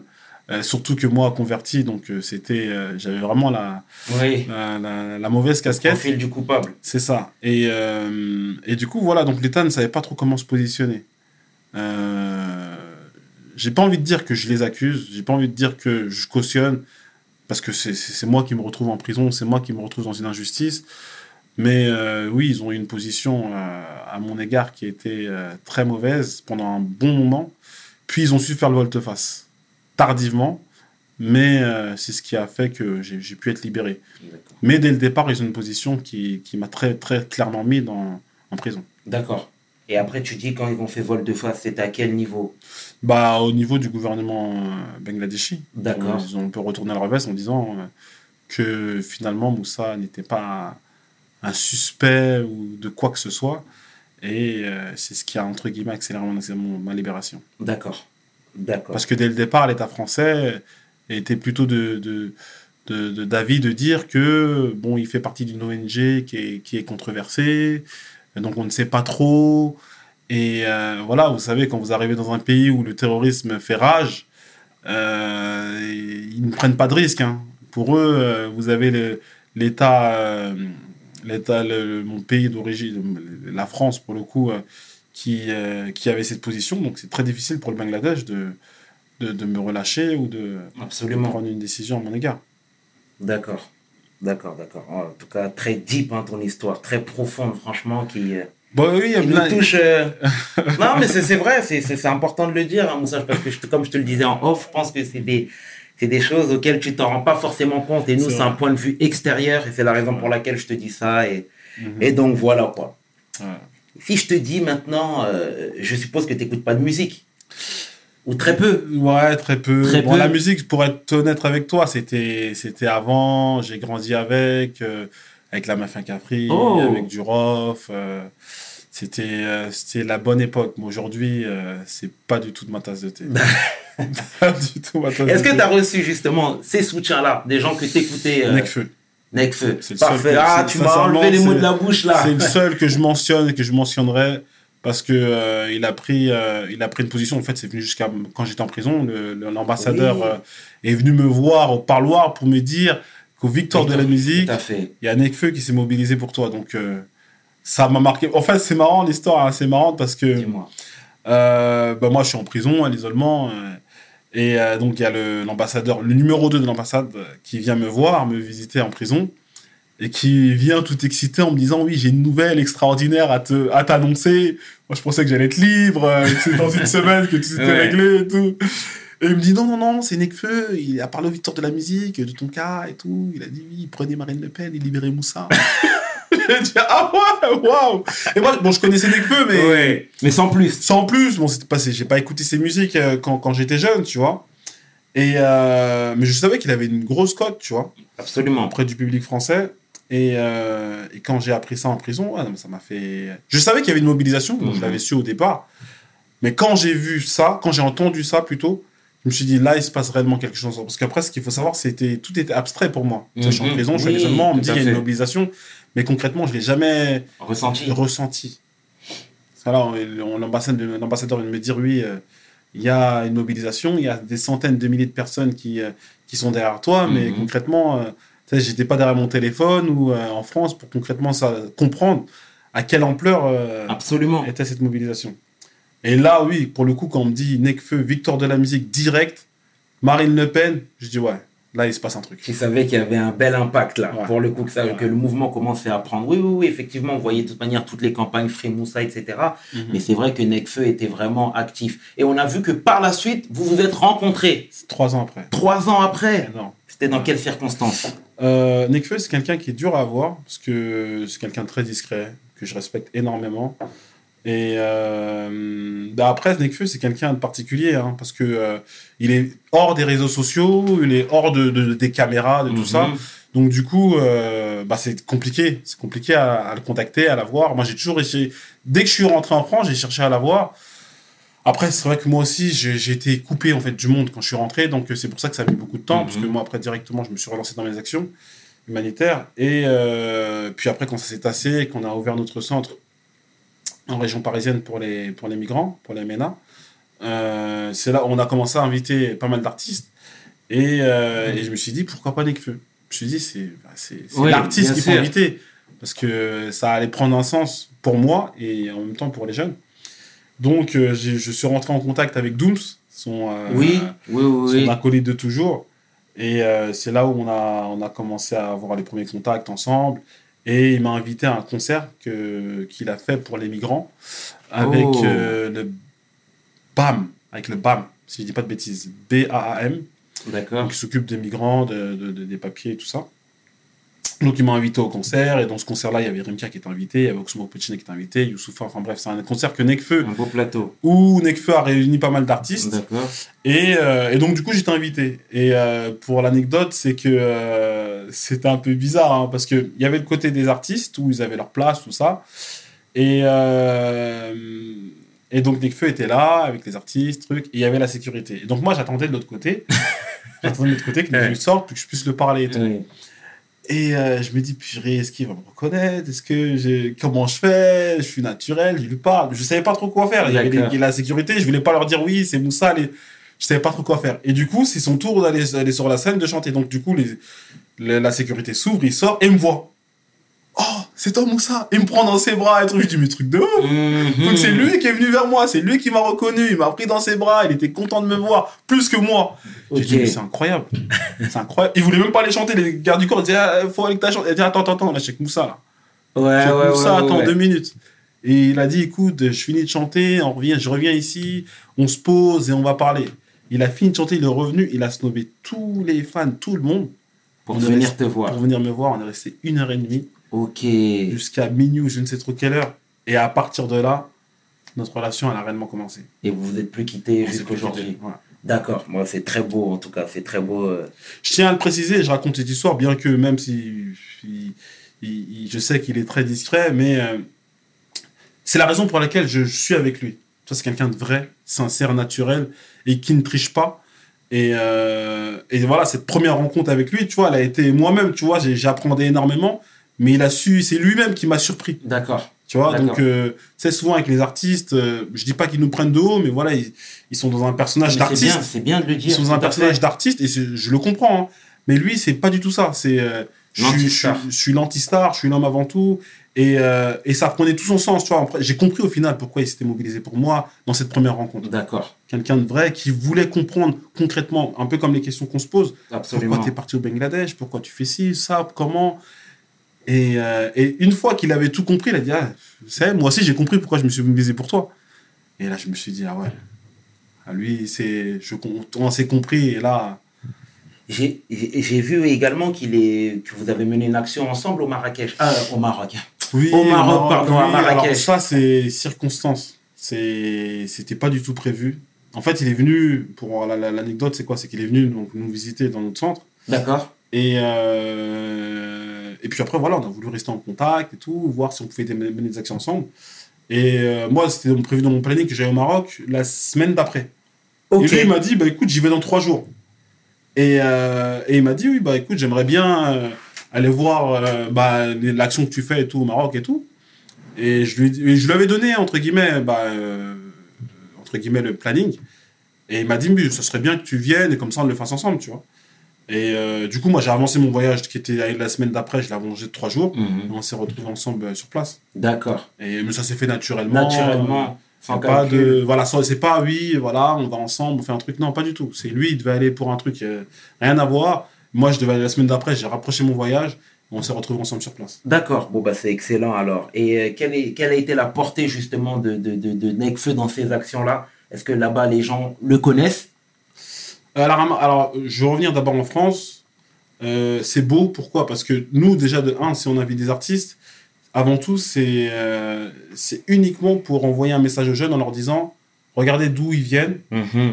Euh, surtout que moi, converti, donc euh, c'était, euh, j'avais vraiment la, Oui. la, la- la mauvaise casquette. Profil du coupable. C'est ça. Et, euh, et du coup, voilà, donc l'État ne savait pas trop comment se positionner. Euh, j'ai pas envie de dire que je les accuse, j'ai pas envie de dire que je cautionne, parce que c'est- c'est c'est moi qui me retrouve en prison, c'est moi qui me retrouve dans une injustice. Mais euh, oui, ils ont eu une position euh, à mon égard qui était euh, très mauvaise pendant un bon moment. Puis ils ont su faire le volte-face, tardivement, mais euh, c'est ce qui a fait que j'ai pu être libéré. Mais dès le départ, ils ont une position qui, qui m'a très, très clairement mis dans, en prison. D'accord. Et après, tu dis quand ils ont fait vol de face, c'était à quel niveau? Bah, au niveau du gouvernement euh, bangladeshi, D'accord. ils ont un peu retourné le revers en disant euh, que finalement Moussa n'était pas un, suspect ou de quoi que ce soit. Et euh, c'est ce qui a, entre guillemets, accéléré mon, mon- ma libération. D'accord. D'accord. Parce que dès le départ, l'État français était plutôt de, de, de- de- d'avis de dire que bon, il fait partie d'une ONG qui est, qui est controversée, donc on ne sait pas trop. Et euh, voilà, vous savez, quand vous arrivez dans un pays où le terrorisme fait rage, euh, ils ne prennent pas de risques. hein. Pour eux, euh, vous avez l'État, l'État, mon pays d'origine, la France pour le coup, qui, qui avait cette position. Donc c'est très difficile pour le Bangladesh de, de, de me relâcher ou de, prendre une décision à mon égard. D'accord. D'accord, d'accord. En tout cas, très deep, hein, ton histoire. Très profonde, franchement, qui, Bon, oui, il y a plein- nous touche. euh, non, mais c'est vrai, c'est important de le dire, hein, Moussa, parce que je comme je te le disais en off, je pense que c'est des, choses auxquelles tu t'en rends pas forcément compte. Et nous, C'est un point de vue extérieur, et c'est la raison pour laquelle je te dis ça. Et, Mhm. et donc, voilà quoi. Ouais. Si je te dis maintenant, euh, je suppose que tu n'écoutes pas de musique. Ou très peu. Ouais, très peu. Très bon, peu. la musique, pour être honnête avec toi, c'était c'était avant. J'ai grandi avec, euh, avec la Mafia Capri, Oh. avec du Rof. euh, c'était euh, c'était la bonne époque. Mais aujourd'hui, euh, c'est pas du tout de ma tasse de thé. pas du tout ma tasse Est-ce que tu as reçu justement ces soutiens-là, des gens que tu écoutais euh, Necfeu. Necfeu Parfait. que- Ah, tu m'as enlevé les mots de la bouche là. C'est le seul que je mentionne et que je mentionnerai parce que euh, il a pris euh, il a pris une position en fait c'est venu jusqu'à quand j'étais en prison l'ambassadeur Oui. euh, est venu me voir au parloir pour me dire qu'au Victoire de la musique il y a Nekfeu qui s'est mobilisé pour toi donc euh, ça m'a marqué en fait c'est marrant l'histoire hein, c'est marrant parce que Dis-moi. euh, bah, moi, je suis en prison, à l'isolement. euh, et euh, donc, il y a le- l'ambassadeur, le, numéro 2 de l'ambassade, qui vient me voir, me visiter en prison. Et qui vient tout excité en me disant Oui, j'ai une nouvelle extraordinaire à te- à t'annoncer. Moi, je pensais que j'allais être libre, que c'était dans une semaine que tout s'était Ouais. réglé et tout. Et il me dit Non, non, non, c'est Nekfeu. Il a parlé au Victor de la musique, de ton cas et tout. Il a dit Oui, prenez Marine Le Pen et libérez Moussa. J'ai dit Ah ouais, waouh Et moi, bon, je connaissais Nekfeu, mais. Ouais. Mais sans plus. Sans plus, bon, c'était pas, j'ai pas écouté ses musiques euh, quand, quand j'étais jeune, tu vois. Et euh, mais je savais qu'il avait une grosse cote, tu vois, Absolument. auprès du public français. Et, euh, et quand j'ai appris ça en prison, non, mais ça m'a fait. Je savais qu'il y avait une mobilisation, je Mhm. l'avais su au départ. Mais quand j'ai vu ça, quand j'ai entendu ça plutôt, je me suis dit là, il se passe réellement quelque chose. Parce qu'après, ce qu'il faut savoir, c'était tout était abstrait pour moi. Je suis en prison, je suis à l'isolement, on me dit qu'il y a une mobilisation, mais concrètement, je l'ai jamais Ressenti. ressenti. Alors, l'ambassade- l'ambassadeur vient de me dire oui, euh, il y a une mobilisation, il y a des centaines de milliers de personnes qui, euh, qui sont derrière toi, mais Mhm. concrètement, euh, j'étais pas derrière mon téléphone ou euh, en France pour concrètement ça, comprendre à quelle ampleur Absolument. était cette mobilisation. Et là, oui, pour le coup, quand on me dit Necfeu, victoire de la musique direct, Marine Le Pen, je dis ouais, là il se passe un truc. Tu savais qu'il y avait un bel impact là, Ouais. pour le coup que, ça, Ouais. que le mouvement commençait à prendre. Oui, oui, oui, effectivement, on voyait de toute manière toutes les campagnes Free Moussa, etc. Mhm. Mais c'est vrai que Necfeu était vraiment actif. Et on a vu que par la suite, vous vous êtes rencontrés trois ans après. trois ans après. Non. C'était dans quelles circonstances Euh, Nekfeu, c'est quelqu'un qui est dur à avoir parce que c'est quelqu'un de très discret, que je respecte énormément. Et euh, bah après, Nekfeu, c'est quelqu'un de particulier hein, parce que euh, il est hors des réseaux sociaux, il est hors de, de- des caméras, de tout Mhm. ça. Donc du coup, euh, bah, c'est compliqué. C'est compliqué à, à le contacter, à la voir. Moi, j'ai toujours essayé. Dès que je suis rentré en France, j'ai cherché à la voir. Après, c'est vrai que moi aussi, j'ai été coupé en fait du monde quand je suis rentré, donc c'est pour ça que ça a mis beaucoup de temps, Mhm. parce que moi après directement, je me suis relancé dans mes actions humanitaires. Et euh, puis après, quand ça s'est tassé, qu'on a ouvert notre centre en région parisienne pour les pour les migrants, pour les MENA, euh, c'est là où on a commencé à inviter pas mal d'artistes. Et, euh, et je me suis dit pourquoi pas Nekfeu? Je me suis dit c'est bah, Oui, l'artiste qu'il faut inviter parce que ça allait prendre un sens pour moi et en même temps pour les jeunes. Donc euh, je suis rentré en contact avec Dooms, son, euh, Oui, oui, son acolyte de toujours. Et c'est là où on a, on a commencé à avoir les premiers contacts ensemble. Et il m'a invité à un concert que- qu'il a fait pour les migrants avec Oh. euh, le BAM, avec le BAM, si je dis pas de bêtises, B-A-A-M, D'accord. qui s'occupe des migrants, de, de- de- des papiers et tout ça. Donc il m'a invité au concert, et dans ce concert-là, il y avait Rimka qui était invité, il y avait Oxmo Puccini qui était invité, Youssoufa, enfin bref, c'est un concert que Nekfeu, Un beau plateau. où Nekfeu a réuni pas mal d'artistes. D'accord. Et, euh, et donc, du coup, j'étais invité. Et euh, pour l'anecdote, c'est que euh, c'était un peu bizarre, hein, parce qu'il y avait le côté des artistes, où ils avaient leur place, tout ça. Et, et donc, Nekfeu était là, avec les artistes, trucs, et il y avait la sécurité. Et donc, moi, j'attendais de l'autre côté. j'attendais de l'autre côté que Nekfeu sorte, puis que je puisse le parler et tout. Oui. Et euh, je me dis, purée, est-ce qu'il va me reconnaître? Est-ce que j'ai... Comment je fais? Je suis naturel, je lui parle. Je savais pas trop quoi faire. Il y avait les- la sécurité, je voulais pas leur dire oui, c'est Moussa. Les... Je savais pas trop quoi faire. Et du coup, c'est son tour d'aller sur la scène, de chanter. Donc, du coup, les- la sécurité s'ouvre, il sort et me voit. Oh, c'est toi Moussa Il me prend dans ses bras et tout. Je dis, mais truc de ouf Mhm. donc c'est lui qui est venu vers moi, c'est lui qui m'a reconnu, il m'a pris dans ses bras, il était content de me voir, plus que moi. J'ai Ok. dit, mais c'est incroyable. c'est incroyable. Il voulait même pas aller chanter, les gardes du corps disaient, ah, faut aller que t'as. Il dit, attends, attends, attends, là, check Moussa, là. Ouais, Check ouais, Moussa, ouais, attends deux minutes. Et il a dit, écoute, je finis de chanter, on revient, je reviens ici, on se pose et on va parler. Il a fini de chanter, il est revenu, il a snobé tous les fans, tout le monde, Pour On venir resté- te voir. pour venir me voir. On est resté une heure et demie, Ok. jusqu'à minuit ou je ne sais trop quelle heure. Et à partir de là, notre relation, elle a réellement commencé. Et vous vous êtes plus quitté, voilà. D'accord. Moi, c'est très beau, en tout cas. C'est très beau. euh. Je tiens à le préciser, je raconte cette histoire, bien que même si il- il- il- je sais qu'il est très discret, mais euh, c'est la raison pour laquelle je, je suis avec lui. C'est quelqu'un de vrai, sincère, naturel et qui ne triche pas. Et, euh, et voilà, cette première rencontre avec lui, tu vois, elle a été moi-même, tu vois, j'ai- j'apprenais énormément, mais il a su, c'est lui-même qui m'a surpris. D'accord. Tu vois, donc, euh, c'est souvent avec les artistes, euh, je dis pas qu'ils nous prennent de haut, mais voilà, ils, ils sont dans un personnage Mais C'est bien, d'artiste. c'est bien de le Ils dire. sont dans un personnage d'artiste et je le comprends. hein. Mais lui, c'est pas du tout ça. C'est euh, je, suis- je, L'anti-star. je suis l'anti-star, je suis l'homme avant tout. Et, euh, et ça prenait tout son sens. Tu vois. J'ai compris au final pourquoi il s'était mobilisé pour moi dans cette première rencontre. D'accord. Quelqu'un de vrai qui voulait comprendre concrètement, un peu comme les questions qu'on se pose. Absolument. Pourquoi tu es parti au Bangladesh? Pourquoi tu fais ci, ça, comment? Et, euh, et une fois qu'il avait tout compris, il a dit ah, tu sais, moi aussi j'ai compris pourquoi je me suis mobilisé pour toi. Et là, je me suis dit ah ouais. Ah, lui, c'est, je, on s'est compris et là, J'ai vu également qu'il est que vous avez mené une action ensemble au Marrakech. Ah, au Maroc. Oui, Au Maroc, pardon, à oui, Marrakech. alors ça, c'est circonstance. C'est, c'était pas du tout prévu. En fait, il est venu, pour la- la- l'anecdote, c'est quoi? C'est qu'il est venu donc, nous visiter dans notre centre. D'accord. Et, euh, et puis après, voilà, on a voulu rester en contact et tout, voir si on pouvait mener des actions ensemble. Et euh, moi, c'était prévu dans mon planning que j'allais au Maroc la semaine d'après. Et lui, il m'a dit, bah écoute, j'y vais dans trois jours. Et, euh, et il m'a dit, oui, bah écoute, j'aimerais bien euh, aller voir bah, l'action que tu fais et tout au Maroc et tout. Et je lui, et je lui avais donné, entre guillemets, bah, entre guillemets, le planning. Et il m'a dit, mais ce serait bien que tu viennes et comme ça on le fasse ensemble, tu vois. Et euh, du coup, moi, j'ai avancé mon voyage qui était la semaine d'après, je l'ai allongé de trois jours. Mhm. On s'est retrouvés ensemble euh, sur place. D'accord. Et mais ça s'est fait naturellement. Naturellement, sans pas de voilà c'est pas oui voilà on va ensemble on fait un truc non pas du tout c'est lui il devait aller pour un truc euh, rien à voir moi je devais aller la semaine d'après j'ai rapproché mon voyage on s'est retrouvés ensemble sur place D'accord, bon bah c'est excellent alors. Et euh, quelle, est, quelle a été la portée justement de, de, de, de Nekfeu dans ces actions-là? Est-ce que là-bas les gens le connaissent? Alors, alors je vais revenir d'abord en France. Euh, c'est beau pourquoi? Parce que nous déjà de un si on invite des artistes avant tout c'est euh, c'est uniquement pour envoyer un message aux jeunes en leur disant regardez d'où ils viennent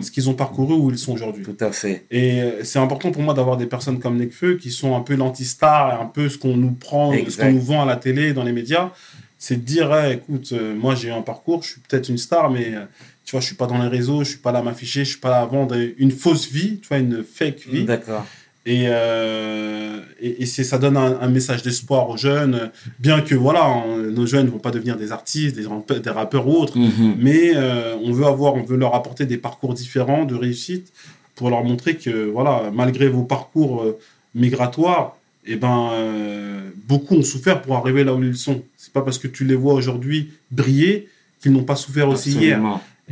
ce qu'ils ont parcouru où ils sont aujourd'hui. Tout à fait. Et euh, c'est important pour moi d'avoir des personnes comme Nekfeu qui sont un peu l'anti-star, un peu ce qu'on nous prend, ce qu'on nous vend à la télé, dans les médias. C'est de dire, eh, écoute, euh, moi j'ai eu un parcours, je suis peut-être une star, mais euh, tu vois, je suis pas dans les réseaux, je suis pas là à m'afficher, je suis pas là à vendre une fausse vie, tu vois, une fake vie. D'accord. Et, euh, et, et ça donne un, un message d'espoir aux jeunes, bien que voilà, on- nos jeunes vont pas devenir des artistes, des, rappeurs ou autres, Mhm. mais euh, on veut avoir, on veut leur apporter des parcours différents de réussite pour leur montrer que voilà, malgré vos parcours euh, migratoires, eh ben beaucoup ont souffert pour arriver là où ils sont. C'est pas parce que tu les vois aujourd'hui briller qu'ils n'ont pas souffert aussi hier.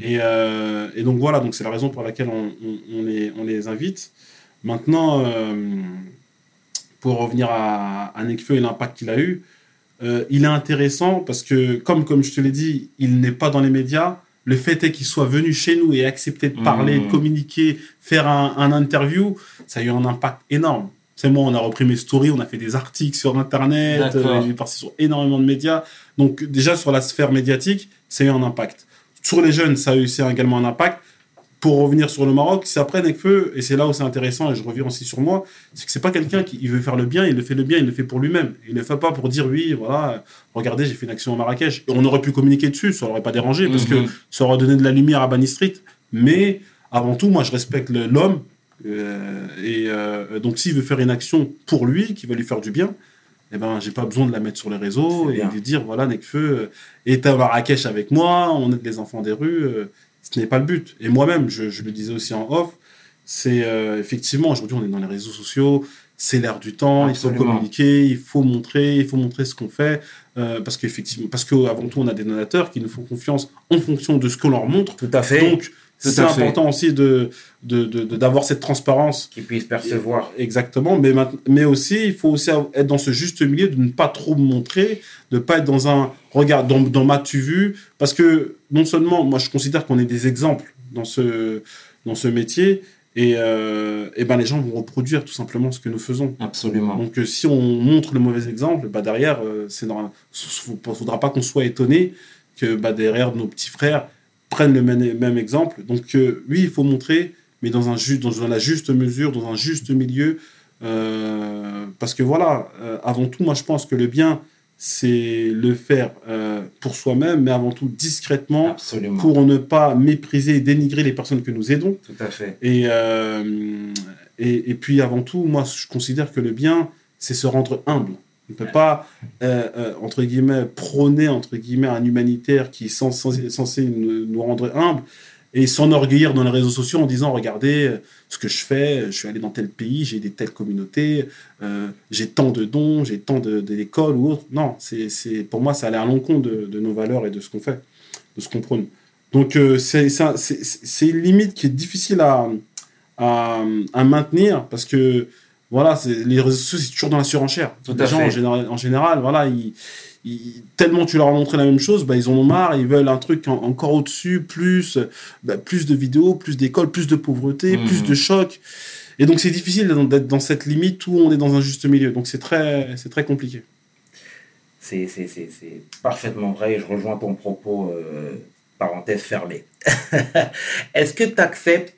Et, euh, et donc voilà, donc c'est la raison pour laquelle on, on- on les, on les invite. Maintenant, euh, pour revenir à, à Nekfeu et l'impact qu'il a eu, euh, il est intéressant parce que, comme, comme je te l'ai dit, il n'est pas dans les médias. Le fait est qu'il soit venu chez nous et accepter de parler, de communiquer, faire un, un interview, ça a eu un impact énorme. C'est moi, on a repris mes stories, on a fait des articles sur Internet, D'accord. euh, parti sur énormément de médias. Donc déjà sur la sphère médiatique, ça a eu un impact. Sur les jeunes, ça a eu également un impact. Pour revenir sur le Maroc, c'est après Nekfeu, et c'est là où c'est intéressant, et je reviens aussi sur moi, c'est que c'est pas quelqu'un qui il veut faire le bien, il le fait le bien, il le fait pour lui-même. Il le fait pas pour dire oui, voilà, regardez, j'ai fait une action à Marrakech. Et on aurait pu communiquer dessus, ça aurait pas dérangé, parce que Mhm. ça aurait donné de la lumière à Bani Street. Mais avant tout, moi, je respecte l'homme. euh, et euh, donc, s'il veut faire une action pour lui, qui va lui faire du bien, eh ben, j'ai pas besoin de la mettre sur les réseaux et bien. de dire voilà, Nekfeu euh, est à Marrakech avec moi, on aide les enfants des rues. euh, ce n'est pas le but. Et moi-même, je, je le disais aussi en off, c'est euh, effectivement, aujourd'hui, on est dans les réseaux sociaux, c'est l'ère du temps, il faut Absolument. communiquer, il faut montrer, il faut montrer ce qu'on fait, euh, parce qu'effectivement, parce qu'avant tout, on a des donateurs qui nous font confiance en fonction de ce qu'on leur montre. Tout à fait. Donc, c'est important aussi de, d'avoir cette transparence. Qu'ils puissent percevoir. Exactement, mais, mais aussi, il faut aussi être dans ce juste milieu, de ne pas trop montrer, de ne pas être dans un regard, dans, dans m'as-tu vu Parce que non seulement, moi je considère qu'on est des exemples dans ce, dans ce métier, et, euh, et ben les gens vont reproduire tout simplement ce que nous faisons. Absolument. Donc euh, si on montre le mauvais exemple, bah, derrière, euh. Il ne faudra pas qu'on soit étonné que bah, derrière nos petits frères prennent le même, même exemple. Donc euh, oui, il faut montrer, mais dans, un ju- dans la juste mesure, dans un juste milieu. euh, parce que voilà, euh, avant tout, moi je pense que le bien, c'est le faire pour soi-même, mais avant tout discrètement, Absolument. pour ne pas mépriser et dénigrer les personnes que nous aidons. Tout à fait. Et, et, et puis avant tout, moi, je considère que le bien, c'est se rendre humble. On ne peut pas, euh, euh, entre guillemets, prôner, entre guillemets, un humanitaire qui est censé, nous, rendre humbles et s'enorgueillir dans les réseaux sociaux en disant, regardez euh, ce que je fais, je suis allé dans tel pays, j'ai des telles communautés, j'ai tant de dons, j'ai tant de- d'écoles ou autre. Non, c'est, c'est, pour moi, ça allait à l'encontre de, nos valeurs et de ce qu'on fait, de ce qu'on prône. Donc, c'est, une limite qui est difficile à, à maintenir parce que voilà, les réseaux sociaux, c'est toujours dans la surenchère. Tout les gens, en général, en général, voilà, ils, ils- tellement tu leur as montré la même chose, bah, ils en ont marre, ils veulent un truc en- encore au-dessus, plus, bah, plus de vidéos, plus d'écoles, plus de pauvreté, Mhm. plus de chocs. Et donc, c'est difficile d'être- dans cette limite où on est dans un juste milieu. Donc, c'est très, très compliqué. C'est, parfaitement vrai je rejoins ton propos, euh, parenthèse fermée. Est-ce que tu acceptes,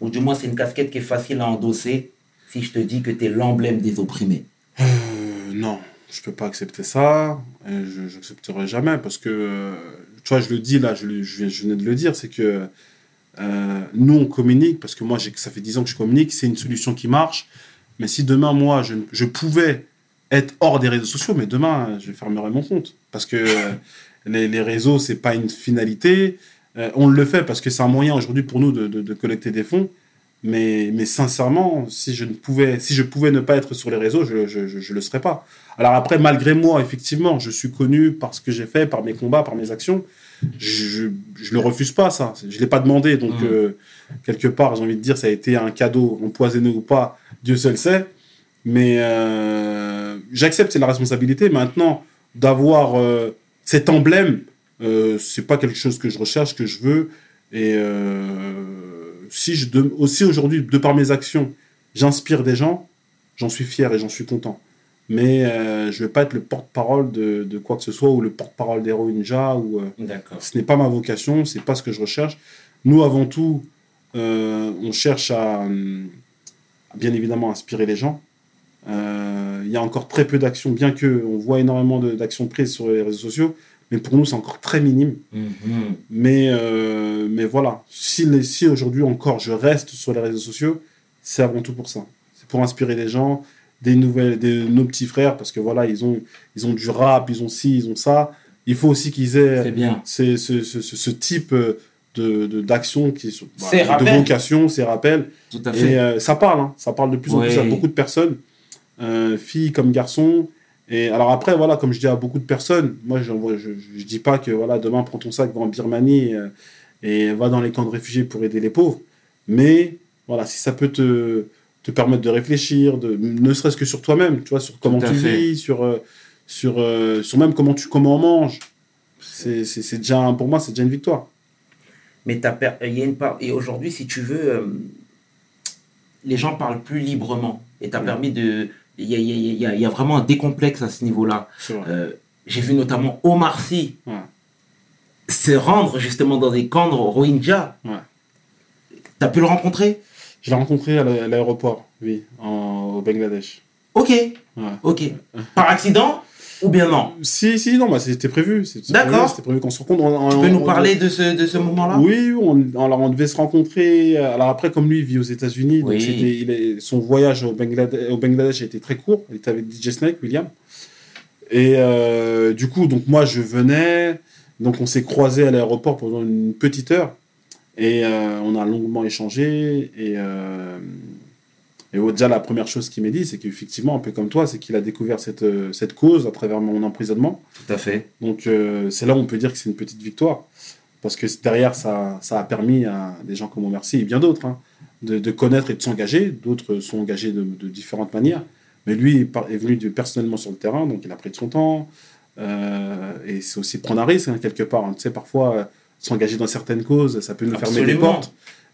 ou du moins c'est une casquette qui est facile à endosser, si je te dis que tu es l'emblème des opprimés Euh, non, je peux pas accepter ça. Je n'accepterai jamais parce que, euh, tu vois, je le dis là, je, je, venais de le dire, c'est que euh, nous, on communique parce que moi, ça fait 10 ans que je communique, c'est une solution qui marche. Mais si demain, moi, je, pouvais être hors des réseaux sociaux, mais demain, je fermerais mon compte parce que les, les réseaux, c'est pas une finalité. On le fait parce que c'est un moyen aujourd'hui pour nous de collecter des fonds. Mais, mais sincèrement, si je, ne pouvais, si je pouvais ne pas être sur les réseaux, je ne je, je, je le serais pas. Alors après, malgré moi, effectivement, je suis connu par ce que j'ai fait, par mes combats, par mes actions. Je ne le refuse pas, ça. Je ne l'ai pas demandé. Donc, Mhm. euh, quelque part, j'ai envie de dire, ça a été un cadeau, empoisonné ou pas, Dieu seul sait. Mais euh, j'accepte, c'est la responsabilité. Maintenant, d'avoir euh, cet emblème, c'est pas quelque chose que je recherche, que je veux. Et euh, si je de- aussi aujourd'hui, de par mes actions, j'inspire des gens, j'en suis fier et j'en suis content. Mais euh, je ne vais pas être le porte-parole de, de quoi que ce soit ou le porte-parole d'Hero Ninja. Ou, euh, ce n'est pas ma vocation, c'est pas ce que je recherche. Nous, avant tout, euh, on cherche à, hum, à bien évidemment inspirer les gens. Il y a encore très peu d'actions, bien que on voit énormément d'actions prises sur les réseaux sociaux, mais pour nous, c'est encore très minime. Mhm. Mais, euh, mais voilà, si, les- si aujourd'hui encore je reste sur les réseaux sociaux, c'est avant tout pour ça. C'est pour inspirer les gens, des nouvelles, des, nos petits frères, parce que voilà, ils ont, ils ont du rap, ils ont ci, ils ont ça. Il faut aussi qu'ils aient bien. ce, ce, ce, ce type euh, de d'action qui sont de vocation, ces rappels. Tout à fait. Et euh, ça parle, hein, ça parle de plus en plus à beaucoup de personnes, euh, filles comme garçons. Et alors après, voilà, comme je dis à beaucoup de personnes, moi je, je dis pas que voilà, demain prends ton sac, va en Birmanie euh, et va dans les camps de réfugiés pour aider les pauvres. Mais voilà, si ça peut te, te permettre de réfléchir, de, ne serait-ce que sur toi-même, tu vois, sur comment tu fait. vis, sur, euh, sur, euh, sur même comment tu comment on mange. C'est c'est- c'est déjà, pour moi, c'est déjà une victoire. Mais il y a une part. Et aujourd'hui, si tu veux, les gens parlent plus librement. Et tu as Ouais. permis de. Il y a, y a- y a- il y a vraiment un décomplexe à ce niveau-là. Euh, J'ai vu notamment Omar Sy Ouais. se rendre justement dans des camps de Rohingya. Ouais. T'as pu le rencontrer? Je l'ai rencontré à l'a- à l'aéroport, oui, en- au Bangladesh. Ok, Ouais. ok. Par accident ou bien non Si, si, non, bah, c'était prévu. D'accord. C'était prévu qu'on se rencontre. On- Tu on- peux nous on- parler de ce, de ce moment-là Oui, on, alors on devait se rencontrer. Alors après, comme lui, il vit aux États-Unis, Oui. c'était, il est- son voyage au Bangladesh, au Bangladesh a été très court. Il était avec DJ Snake, William. Et euh, du coup, donc moi, je venais. Donc on s'est croisés à l'aéroport pendant une petite heure. Et euh, on a longuement échangé. Et, euh, et déjà, la première chose qu'il m'a dit, c'est qu'effectivement, un peu comme toi, c'est qu'il a découvert cette, euh, cette cause à travers mon emprisonnement. Tout à fait. Donc euh, c'est là où on peut dire que c'est une petite victoire. Parce que derrière, ça, ça a permis à des gens comme Merci et bien d'autres hein, de, de connaître et de s'engager. D'autres sont engagés de, de différentes manières. Mais lui est, venu de- personnellement sur le terrain, donc il a pris de son temps. Euh, et c'est aussi prendre un risque, hein, quelque part. hein. Tu sais, parfois, euh, s'engager dans certaines causes, ça peut nous fermer des portes.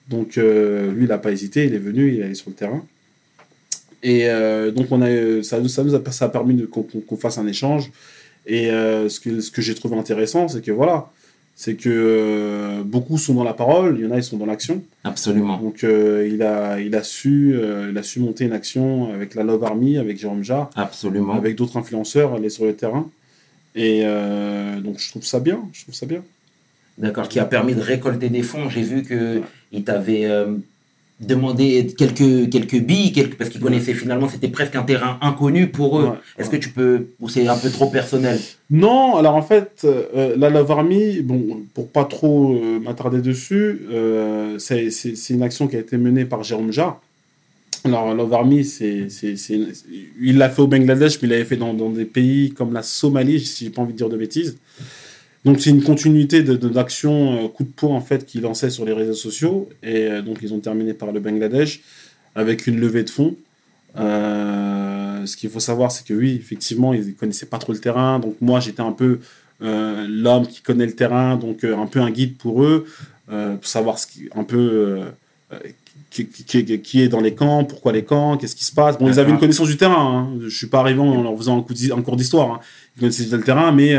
Donc lui, il n'a pas hésité, il est venu, il est allé sur le terrain. Et euh, donc on a, euh, ça, nous- ça nous a, ça a permis qu'on qu'on- qu'on fasse un échange. Et euh, ce que, ce que j'ai trouvé intéressant, c'est que voilà, c'est que euh, beaucoup sont dans la parole, il y en a ils sont dans l'action. Absolument. Donc euh, il, a, il, a su, euh, il a su monter une action avec la Love Army, avec Jérôme Jarre, Absolument. avec d'autres influenceurs, aller sur le terrain. Et euh, donc je trouve ça bien, je trouve ça bien. D'accord, qui a permis de récolter des fonds. J'ai vu que il t'avait demandé quelques, quelques billes, quelques, parce qu'il Ouais. connaissait finalement, c'était presque un terrain inconnu pour eux. Ouais, Est-ce ouais. que tu peux, ou c'est un peu trop personnel? Non, alors en fait, euh, la Love Army, bon, pour pas trop euh, m'attarder dessus, euh, c'est c'est- c'est une action qui a été menée par Jérôme Jarre. Alors, Love Army, c'est, c'est, il l'a fait au Bangladesh, mais il l'avait fait dans, dans des pays comme la Somalie, si j'ai pas envie de dire de bêtises. Donc, c'est une continuité de, de- d'actions euh, coup de poing, en fait, qu'il lançait sur les réseaux sociaux. Et euh, donc, ils ont terminé par le Bangladesh avec une levée de fonds. Euh, ce qu'il faut savoir, c'est que oui, effectivement, ils ne connaissaient pas trop le terrain. Donc, moi, j'étais un peu l'homme qui connaît le terrain, donc un peu un guide pour eux, pour savoir ce qui, un peu qui, qui- qui- qui est dans les camps, pourquoi les camps, qu'est-ce qui se passe. Bon, ils avaient une connaissance du terrain. Hein. Je suis pas arrivé en leur faisant un, coup d'hi- un cours d'histoire. Hein. Ils connaissaient déjà le terrain, mais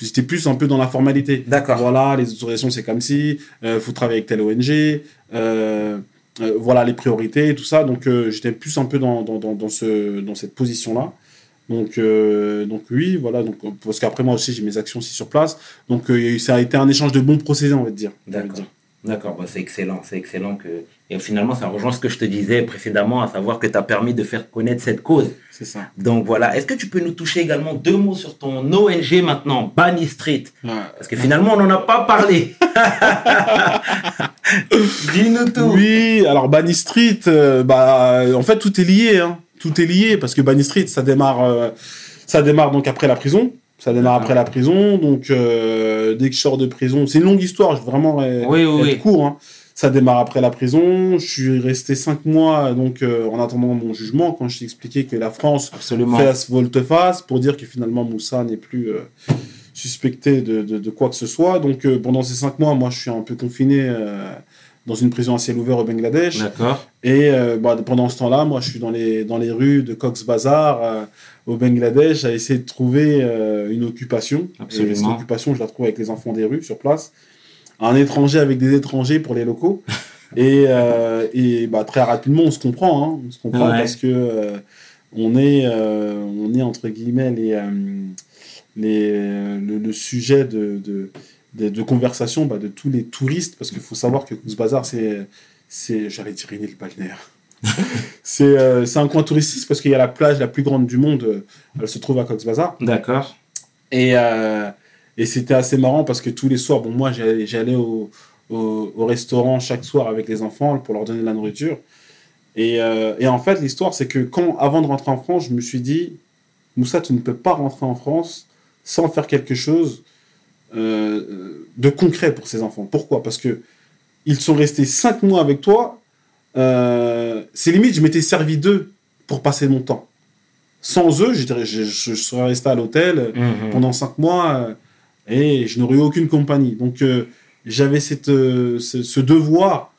j'étais plus un peu dans la formalité. D'accord. Voilà, les autorisations, c'est comme si, il faut travailler avec telle ONG, euh, euh, voilà les priorités, tout ça. Donc, euh, j'étais plus un peu dans, dans, dans, dans ce, dans cette position-là. Donc, euh, donc oui, voilà. Donc, parce qu'après, moi aussi, j'ai mes actions aussi sur place. Donc, euh, ça a été un échange de bons procédés, on va dire. D'accord. D'accord, bah, c'est excellent, c'est excellent que et finalement ça rejoint ce que je te disais précédemment, à savoir que tu as permis de faire connaître cette cause. C'est ça. Donc voilà, est-ce que tu peux nous toucher également deux mots sur ton ONG maintenant, Bunny Street? Ouais. Parce que finalement on n'en a pas parlé. Dis-nous tout. Oui, alors Bunny Street, euh, bah, en fait, tout est lié. Hein. Tout est lié parce que Bunny Street, ça démarre, euh, ça démarre donc après la prison. Ça démarre après la prison. Donc, euh, dès que je sors de prison, c'est une longue histoire, je veux vraiment Oui, être oui. court. hein. Ça démarre après la prison. Je suis resté cinq mois donc euh, en attendant mon jugement quand je t'ai expliqué que la France Absolument. fasse volte-face pour dire que finalement Moussa n'est plus euh, suspecté de, de, de quoi que ce soit. Donc pendant ces cinq mois, moi je suis un peu confiné dans une prison à ciel ouvert au Bangladesh. D'accord. Et euh, bah, pendant ce temps-là, moi je suis dans les, dans les rues de Cox's Bazar euh, au Bangladesh à essayer de trouver euh, une occupation. Absolument. Et cette occupation, je la trouve avec les enfants des rues sur place. Un étranger avec des étrangers pour les locaux. et et bah, très rapidement, on se comprend. Hein, on se comprend Ouais. parce que on, est, on est entre guillemets les, les, le, le sujet de, de, de, de conversation bah, de tous les touristes. Parce qu'il faut savoir que Cox's Bazar, c'est, c'est j'allais dire une île balnéaire. c'est euh, c'est un coin touristique parce qu'il y a la plage la plus grande du monde. euh, Elle se trouve à Cox's Bazar. D'accord. Et, euh, et c'était assez marrant parce que tous les soirs, bon, moi, j'allais j'allais au, au, au restaurant chaque soir avec les enfants pour leur donner de la nourriture. Et, euh, et en fait, l'histoire, c'est que quand, avant de rentrer en France, je me suis dit, Moussa, tu ne peux pas rentrer en France sans faire quelque chose euh, de concret pour ces enfants. Pourquoi? Parce que ils sont restés cinq mois avec toi. Euh, c'est limite, je m'étais servi d'eux pour passer mon temps. Sans eux, je, dirais, je, je serais resté à l'hôtel Mhm. pendant cinq mois euh, et je n'aurais eu aucune compagnie. Donc euh, j'avais cette, euh, ce, ce devoir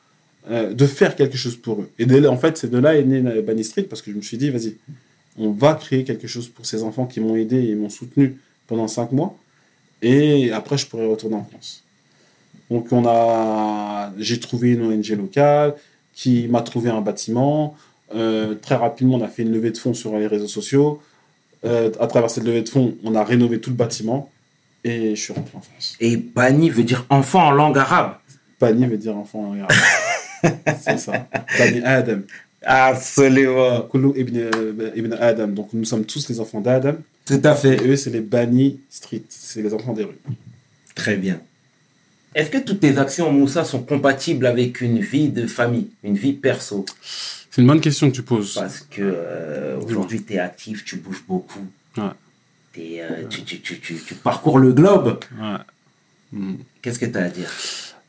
euh, de faire quelque chose pour eux. Et dès là, en fait, c'est de là est né la Bunny Street parce que je me suis dit, vas-y, on va créer quelque chose pour ces enfants qui m'ont aidé et m'ont soutenu pendant cinq mois. Et après, je pourrais retourner en France. Donc on a, j'ai trouvé une ONG locale qui m'a trouvé un bâtiment. Euh, très rapidement, on a fait une levée de fonds sur les réseaux sociaux. Euh, à travers cette levée de fonds, on a rénové tout le bâtiment et je suis rentré en France. Et Bani veut dire enfant en langue arabe. Bani veut dire enfant en arabe. C'est ça. Bani Adam. Absolument. Ibn, euh, ibn Adam. Donc nous sommes tous les enfants d'Adam. Tout à Et fait. eux, c'est les Bani Street. C'est les enfants des rues. Très bien. Est-ce que toutes tes actions, Moussa, sont compatibles avec une vie de famille, une vie perso? C'est une bonne question que tu poses. Parce que euh, aujourd'hui, tu es actif, tu bouges beaucoup. Ouais. T'es, euh, tu, tu, tu, tu, tu parcours le globe. Ouais. Mm. Qu'est-ce que tu as à dire?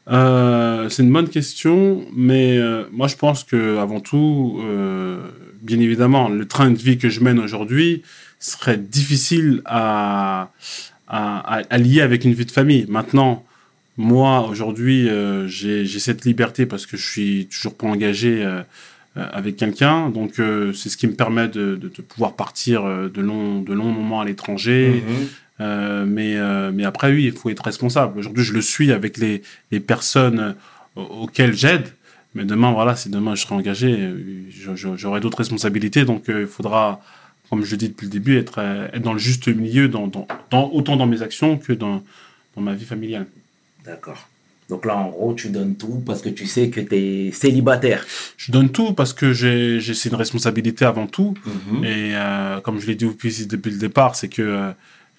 Euh, c'est une bonne question, mais euh, moi je pense que avant tout, euh, bien évidemment, le train de vie que je mène aujourd'hui serait difficile à, à, lier avec une vie de famille. Maintenant, moi aujourd'hui, j'ai cette liberté parce que je suis toujours pas engagé avec quelqu'un, donc c'est ce qui me permet de, de, pouvoir partir de longs de longs moments à l'étranger. Euh, mais, euh, mais après, oui, il faut être responsable. Aujourd'hui, je le suis avec les, les personnes euh, auxquelles j'aide. Mais demain, voilà, si demain je serai engagé, j'aurai d'autres responsabilités. Donc, il faudra, comme je le dis depuis le début, être, être dans le juste milieu, dans, dans, dans- autant dans mes actions que dans, dans ma vie familiale. D'accord. Donc là, en gros, tu donnes tout parce que tu sais que tu es célibataire. Je donne tout parce que j'ai c'est une responsabilité avant tout. Mhm. Et euh, comme je l'ai dit depuis, depuis le départ, c'est que euh,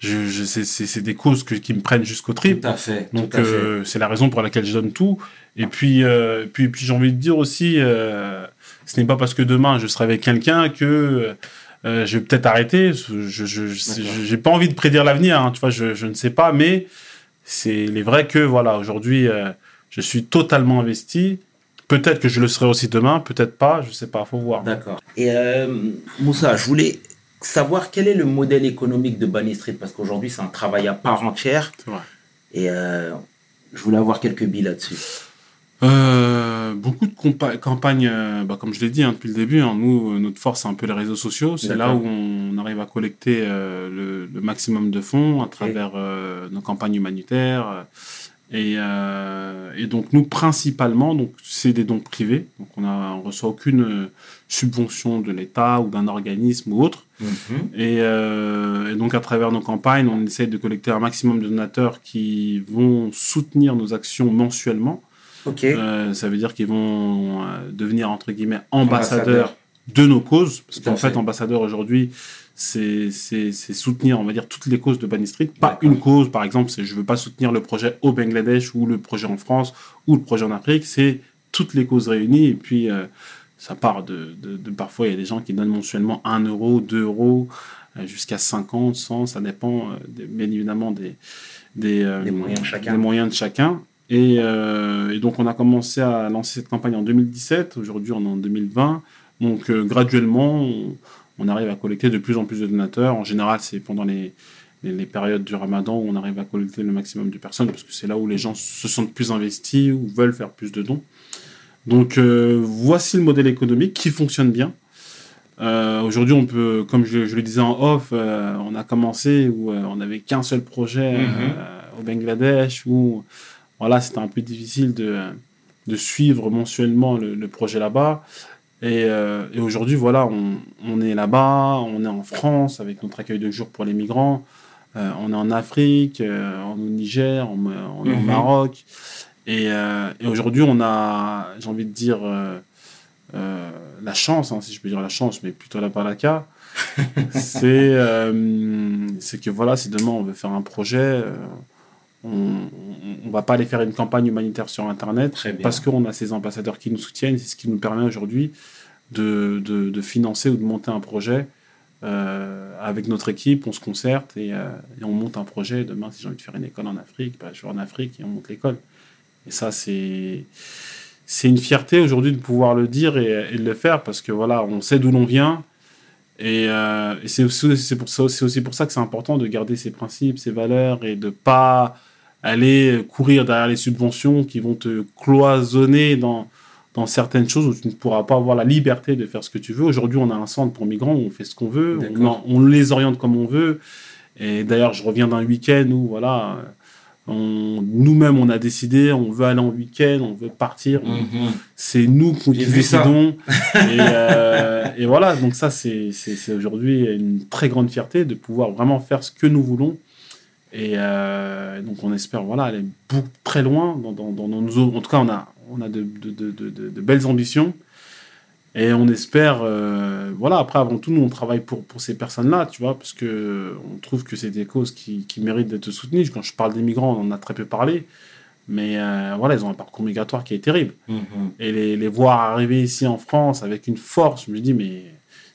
je, je, c'est- des causes que- qui me prennent jusqu'au trip. Tout à fait. Donc euh, c'est la raison pour laquelle je donne tout. Et puis, euh, puis, puis j'ai envie de dire aussi, euh, ce n'est pas parce que demain je serai avec quelqu'un que je vais peut-être arrêter. Je, j'ai pas envie de prédire l'avenir. hein, tu vois, je, je ne sais pas, mais c'est il est vrai que voilà, aujourd'hui, je suis totalement investi. Peut-être que je le serai aussi demain, peut-être pas, je sais pas, faut voir. D'accord. Et euh, Moussa, je voulais savoir quel est le modèle économique de Bunny Street parce qu'aujourd'hui, c'est un travail à part entière. Et euh, je voulais avoir quelques billes là-dessus. Euh, beaucoup de campagnes, euh, bah, comme je l'ai dit hein, depuis le début, hein, nous, notre force, c'est un peu les réseaux sociaux. C'est là où on arrive à collecter le, le maximum de fonds à travers nos campagnes humanitaires. Et, euh, et donc, nous, principalement, donc, c'est des dons privés. Donc, on ne reçoit aucune subvention de l'État ou d'un organisme ou autre. Mhm. Et, euh, et donc, à travers nos campagnes, on essaie de collecter un maximum de donateurs qui vont soutenir nos actions mensuellement. Ok. Euh, ça veut dire qu'ils vont euh, devenir entre guillemets ambassadeurs de nos causes. Parce qu'en fait, ambassadeur aujourd'hui, c'est soutenir, on va dire, toutes les causes de Street. Pas une cause, par exemple, c'est je veux pas soutenir le projet au Bangladesh ou le projet en France ou le projet en Afrique. C'est toutes les causes réunies. Et puis, euh, ça part de, de, de- Parfois, il y a des gens qui donnent mensuellement 1 euro, 2 euros, euh, jusqu'à 50, 100, ça dépend euh, des- bien évidemment des, des, euh, Des moyens de chacun. des moyens de chacun. Et, euh, et donc, on a commencé à lancer cette campagne en 2017. Aujourd'hui, on est en 2020. Donc, euh, graduellement, on, on arrive à collecter de plus en plus de donateurs. En général, c'est pendant les, les, les périodes du ramadan où on arrive à collecter le maximum de personnes parce que c'est là où les gens se sentent plus investis ou veulent faire plus de dons. Donc, euh, voici le modèle économique qui fonctionne bien. Euh, Aujourd'hui, on peut, comme je, je le disais en off, euh, on a commencé où on n'avait qu'un seul projet Mhm. au Bangladesh où voilà, c'était un peu difficile de, de suivre mensuellement le, le projet là-bas. Et, et aujourd'hui, voilà, on, on est là-bas, on est en France avec notre accueil de jour pour les migrants, on est en Afrique, on est au Niger, on, on est au. Maroc. Et, euh, et aujourd'hui, on a, j'ai envie de dire, euh, euh, la chance, hein, si je peux dire la chance, mais plutôt la baraka, c'est que voilà, si demain on veut faire un projet, on, on va pas aller faire une campagne humanitaire sur Internet Très parce qu'on a ces ambassadeurs qui nous soutiennent. C'est ce qui nous permet aujourd'hui de, de, de financer ou de monter un projet euh, avec notre équipe. On se concerte et, euh, et on monte un projet. Demain, si j'ai envie de faire une école en Afrique, bah, je vais en Afrique et on monte l'école. Et ça, c'est c'est une fierté aujourd'hui de pouvoir le dire et, et de le faire parce que voilà, on sait d'où l'on vient. Et, euh, et c'est aussi, pour ça, aussi pour ça que c'est important de garder ses principes, ses valeurs et de pas aller courir derrière les subventions qui vont te cloisonner dans, dans certaines choses où tu ne pourras pas avoir la liberté de faire ce que tu veux. Aujourd'hui, on a un centre pour migrants où on fait ce qu'on veut, on, on les oriente comme on veut. Et d'ailleurs, je reviens d'un week-end où voilà, nous-mêmes, on a décidé, on veut aller en week-end, on veut partir, Mhm. c'est nous qui décidons. et, euh, et voilà, donc ça, c'est aujourd'hui une très grande fierté de pouvoir vraiment faire ce que nous voulons. Et euh, donc, on espère voilà, aller beaucoup, très loin. Dans, dans, dans nos, en tout cas, on a, on a de, de, de, de, de- de belles ambitions. Et on espère, euh, voilà, après, avant tout, nous, on travaille pour, pour ces personnes-là, tu vois, parce que on trouve que c'est des causes qui, qui méritent d'être soutenues. Quand je parle des migrants, on en a très peu parlé. Mais euh, voilà, ils ont un parcours migratoire qui est terrible Mhm. et les, les voir arriver ici en France avec une force, je me dis, mais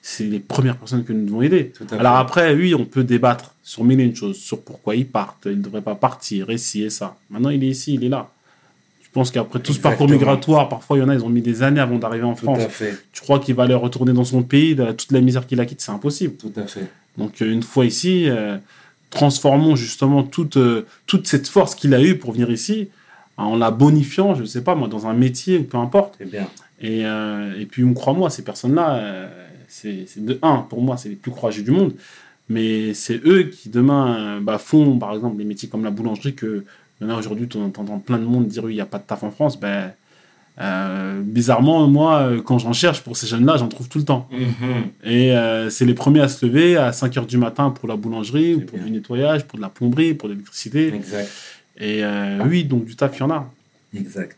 c'est les premières personnes que nous devons aider. Alors fait. après, oui, on peut débattre sur mille et une choses, sur pourquoi ils partent, ils ne devraient pas partir, et ci et ça. Maintenant, il est ici, il est là. Je pense qu'après tout ce parcours migratoire, parfois, il y en a, ils ont mis des années avant d'arriver en Tout France. à fait. Tu crois qu'il va aller retourner dans son pays, toute la misère qu'il a quitte, c'est impossible. Tout à fait. Donc, euh, une fois ici, euh, transformons justement toute, euh, toute cette force qu'il a eue pour venir ici, en la bonifiant, je ne sais pas moi, dans un métier ou peu importe. C'est bien. Et, euh, et puis, crois-moi, ces personnes-là, c'est de un, pour moi, c'est les plus courageux du monde. Mais c'est eux qui, demain, bah, font, par exemple, des métiers comme la boulangerie, que il y en a aujourd'hui, tu entends plein de monde dire, oui, il n'y a pas de taf en France. Ben, euh, bizarrement, moi, euh, quand j'en cherche pour ces jeunes-là, j'en trouve tout le temps. Mhm. Et euh, c'est les premiers à se lever à 5 h du matin pour la boulangerie, pour bien. du nettoyage, pour de la plomberie, pour l'électricité. Exact. Et euh, oui, donc du taf, il y en a. Exact.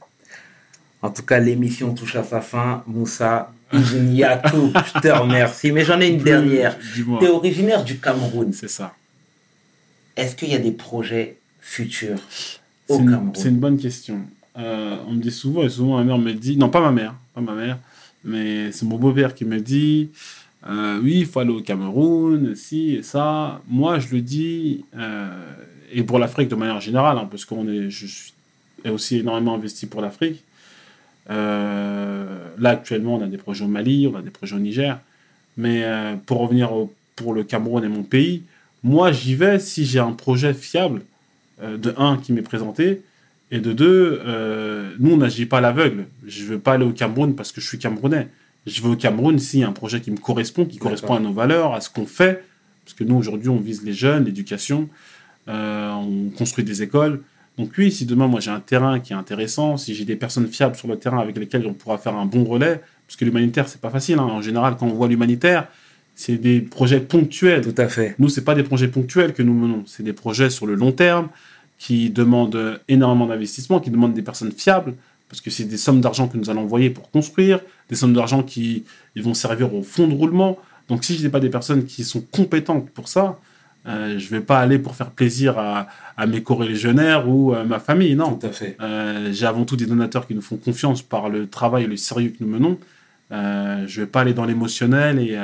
En tout cas, l'émission touche à sa fin. Moussa Igniatou, je te remercie. Mais j'en ai une dernière. Tu es originaire du Cameroun. C'est ça. Est-ce qu'il y a des projets futurs au C'est une, Cameroun c'est une bonne question. Euh, on me dit souvent, et souvent ma mère me dit, non pas ma mère, pas ma mère, mais c'est mon beau-père qui me dit, euh, oui, il faut aller au Cameroun, si et ça. Moi, je le dis, euh, et pour l'Afrique de manière générale, hein, parce qu'on est, je suis aussi énormément investi pour l'Afrique. Là, actuellement, on a des projets au Mali, on a des projets au Niger. Mais pour revenir au- pour le Cameroun et mon pays, moi, j'y vais si j'ai un projet fiable, de un, qui m'est présenté, et de deux, euh, nous, on n'agit pas à l'aveugle. Je ne veux pas aller au Cameroun parce que je suis Camerounais. Je vais au Cameroun s'il y a un projet qui me correspond, qui correspond à nos valeurs, à ce qu'on fait. Parce que nous, aujourd'hui, on vise les jeunes, l'éducation, euh, on construit des écoles. Donc oui, si demain, moi, j'ai un terrain qui est intéressant, si j'ai des personnes fiables sur le terrain avec lesquelles on pourra faire un bon relais, parce que l'humanitaire, c'est pas facile. hein. En général, quand on voit l'humanitaire, c'est des projets ponctuels. Tout à fait. Nous, c'est pas des projets ponctuels que nous menons, c'est des projets sur le long terme qui demandent énormément d'investissement, qui demandent des personnes fiables, parce que c'est des sommes d'argent que nous allons envoyer pour construire, des sommes d'argent qui ils vont servir au fond de roulement. Donc, si je n'ai pas des personnes qui sont compétentes pour ça, Euh, je vais pas aller pour faire plaisir à, à mes corréligionnaires ou à ma famille, non. Tout à fait. Euh, J'ai avant tout des donateurs qui nous font confiance par le travail et le sérieux que nous menons. Euh, je vais pas aller dans l'émotionnel et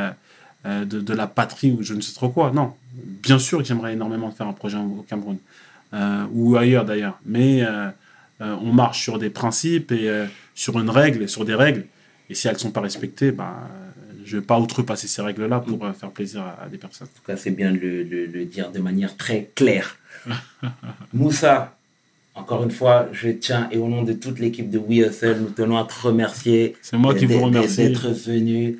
de, de la patrie ou je ne sais trop quoi. Non, bien sûr que j'aimerais énormément faire un projet au Cameroun euh, ou ailleurs d'ailleurs, mais euh, euh, on marche sur des principes et euh, sur une règle et sur des règles. Et si elles sont pas respectées, bah, je vais pas outrepasser ces règles-là pour euh, faire plaisir à, à des personnes. En tout cas, c'est bien de le, le- le dire de manière très claire. Moussa, encore une fois, je tiens, et au nom de toute l'équipe de We Hustle, nous tenons à te remercier. C'est moi qui vous remercie. D'être venu.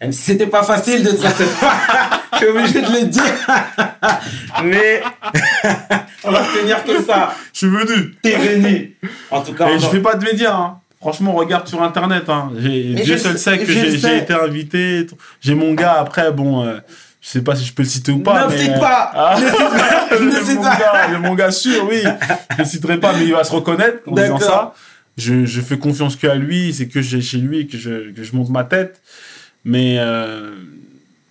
Même si c'était pas facile de te recevoir, je suis obligé de le dire. Mais on va retenir que ça. Je suis venu. T'es venu. En tout cas, Et je fais pas de médias. hein. Franchement, regarde sur internet. Hein. Dieu je seul sais- sait que j'ai été invité. J'ai mon gars après. Bon, euh, je sais pas si je peux le citer ou pas. Ne mais, cite pas. ah, Ne cite pas. Mon gars sûr, oui. Je le citerai pas, mais il va se reconnaître en disant ça. Je, je fais confiance qu'à lui. C'est que j'ai chez lui que je, que je monte ma tête. Mais euh,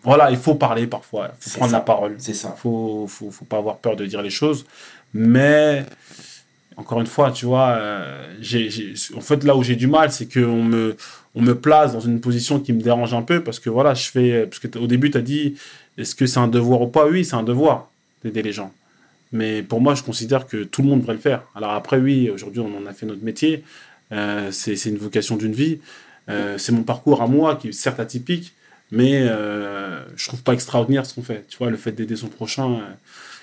voilà, il faut parler parfois. Il faut prendre ça. la parole. C'est ça. faut, faut, faut pas avoir peur de dire les choses. Mais, encore une fois, tu vois, euh, en fait, là où j'ai du mal, c'est qu'on me, on me place dans une position qui me dérange un peu parce que voilà, je fais. Parce que au début, tu as dit est-ce que c'est un devoir ou pas? Oui, c'est un devoir d'aider les gens. Mais pour moi, je considère que tout le monde devrait le faire. Alors après, oui, aujourd'hui, on en a fait notre métier. Euh, c'est, c'est une vocation d'une vie. Euh, c'est mon parcours à moi qui est certes atypique, mais euh, je trouve pas extraordinaire ce qu'on fait. Tu vois, le fait d'aider son prochain, euh,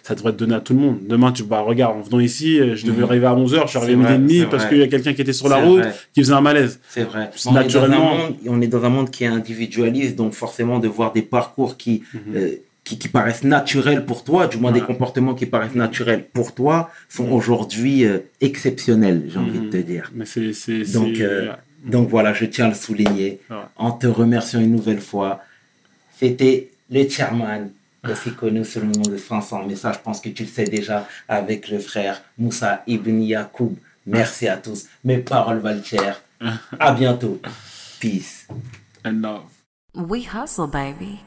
ça devrait être donné à tout le monde. Demain, tu bah, regarde, en venant ici, je devais Mhm. arriver à 11h, je suis arrivé à midi parce qu'il y a quelqu'un qui était sur la route vrai. qui faisait un malaise. C'est vrai. C'est On est, naturellement. monde, on est dans un monde qui est individualiste, donc forcément de voir des parcours qui, Mhm. euh, qui, qui paraissent naturels pour toi, du moins des comportements qui paraissent naturels pour toi, sont aujourd'hui euh, exceptionnels, j'ai envie de te dire. Mais c'est. c'est- Donc, euh. Donc voilà, je tiens à le souligner Ouais. en te remerciant une nouvelle fois. C'était le chairman, aussi connu sous le nom de François. Mais ça, je pense que tu le sais déjà avec le frère Moussa Ibn Yacoub. Merci à tous. Mes paroles valent cher. À bientôt. Peace. And love. We hustle, baby.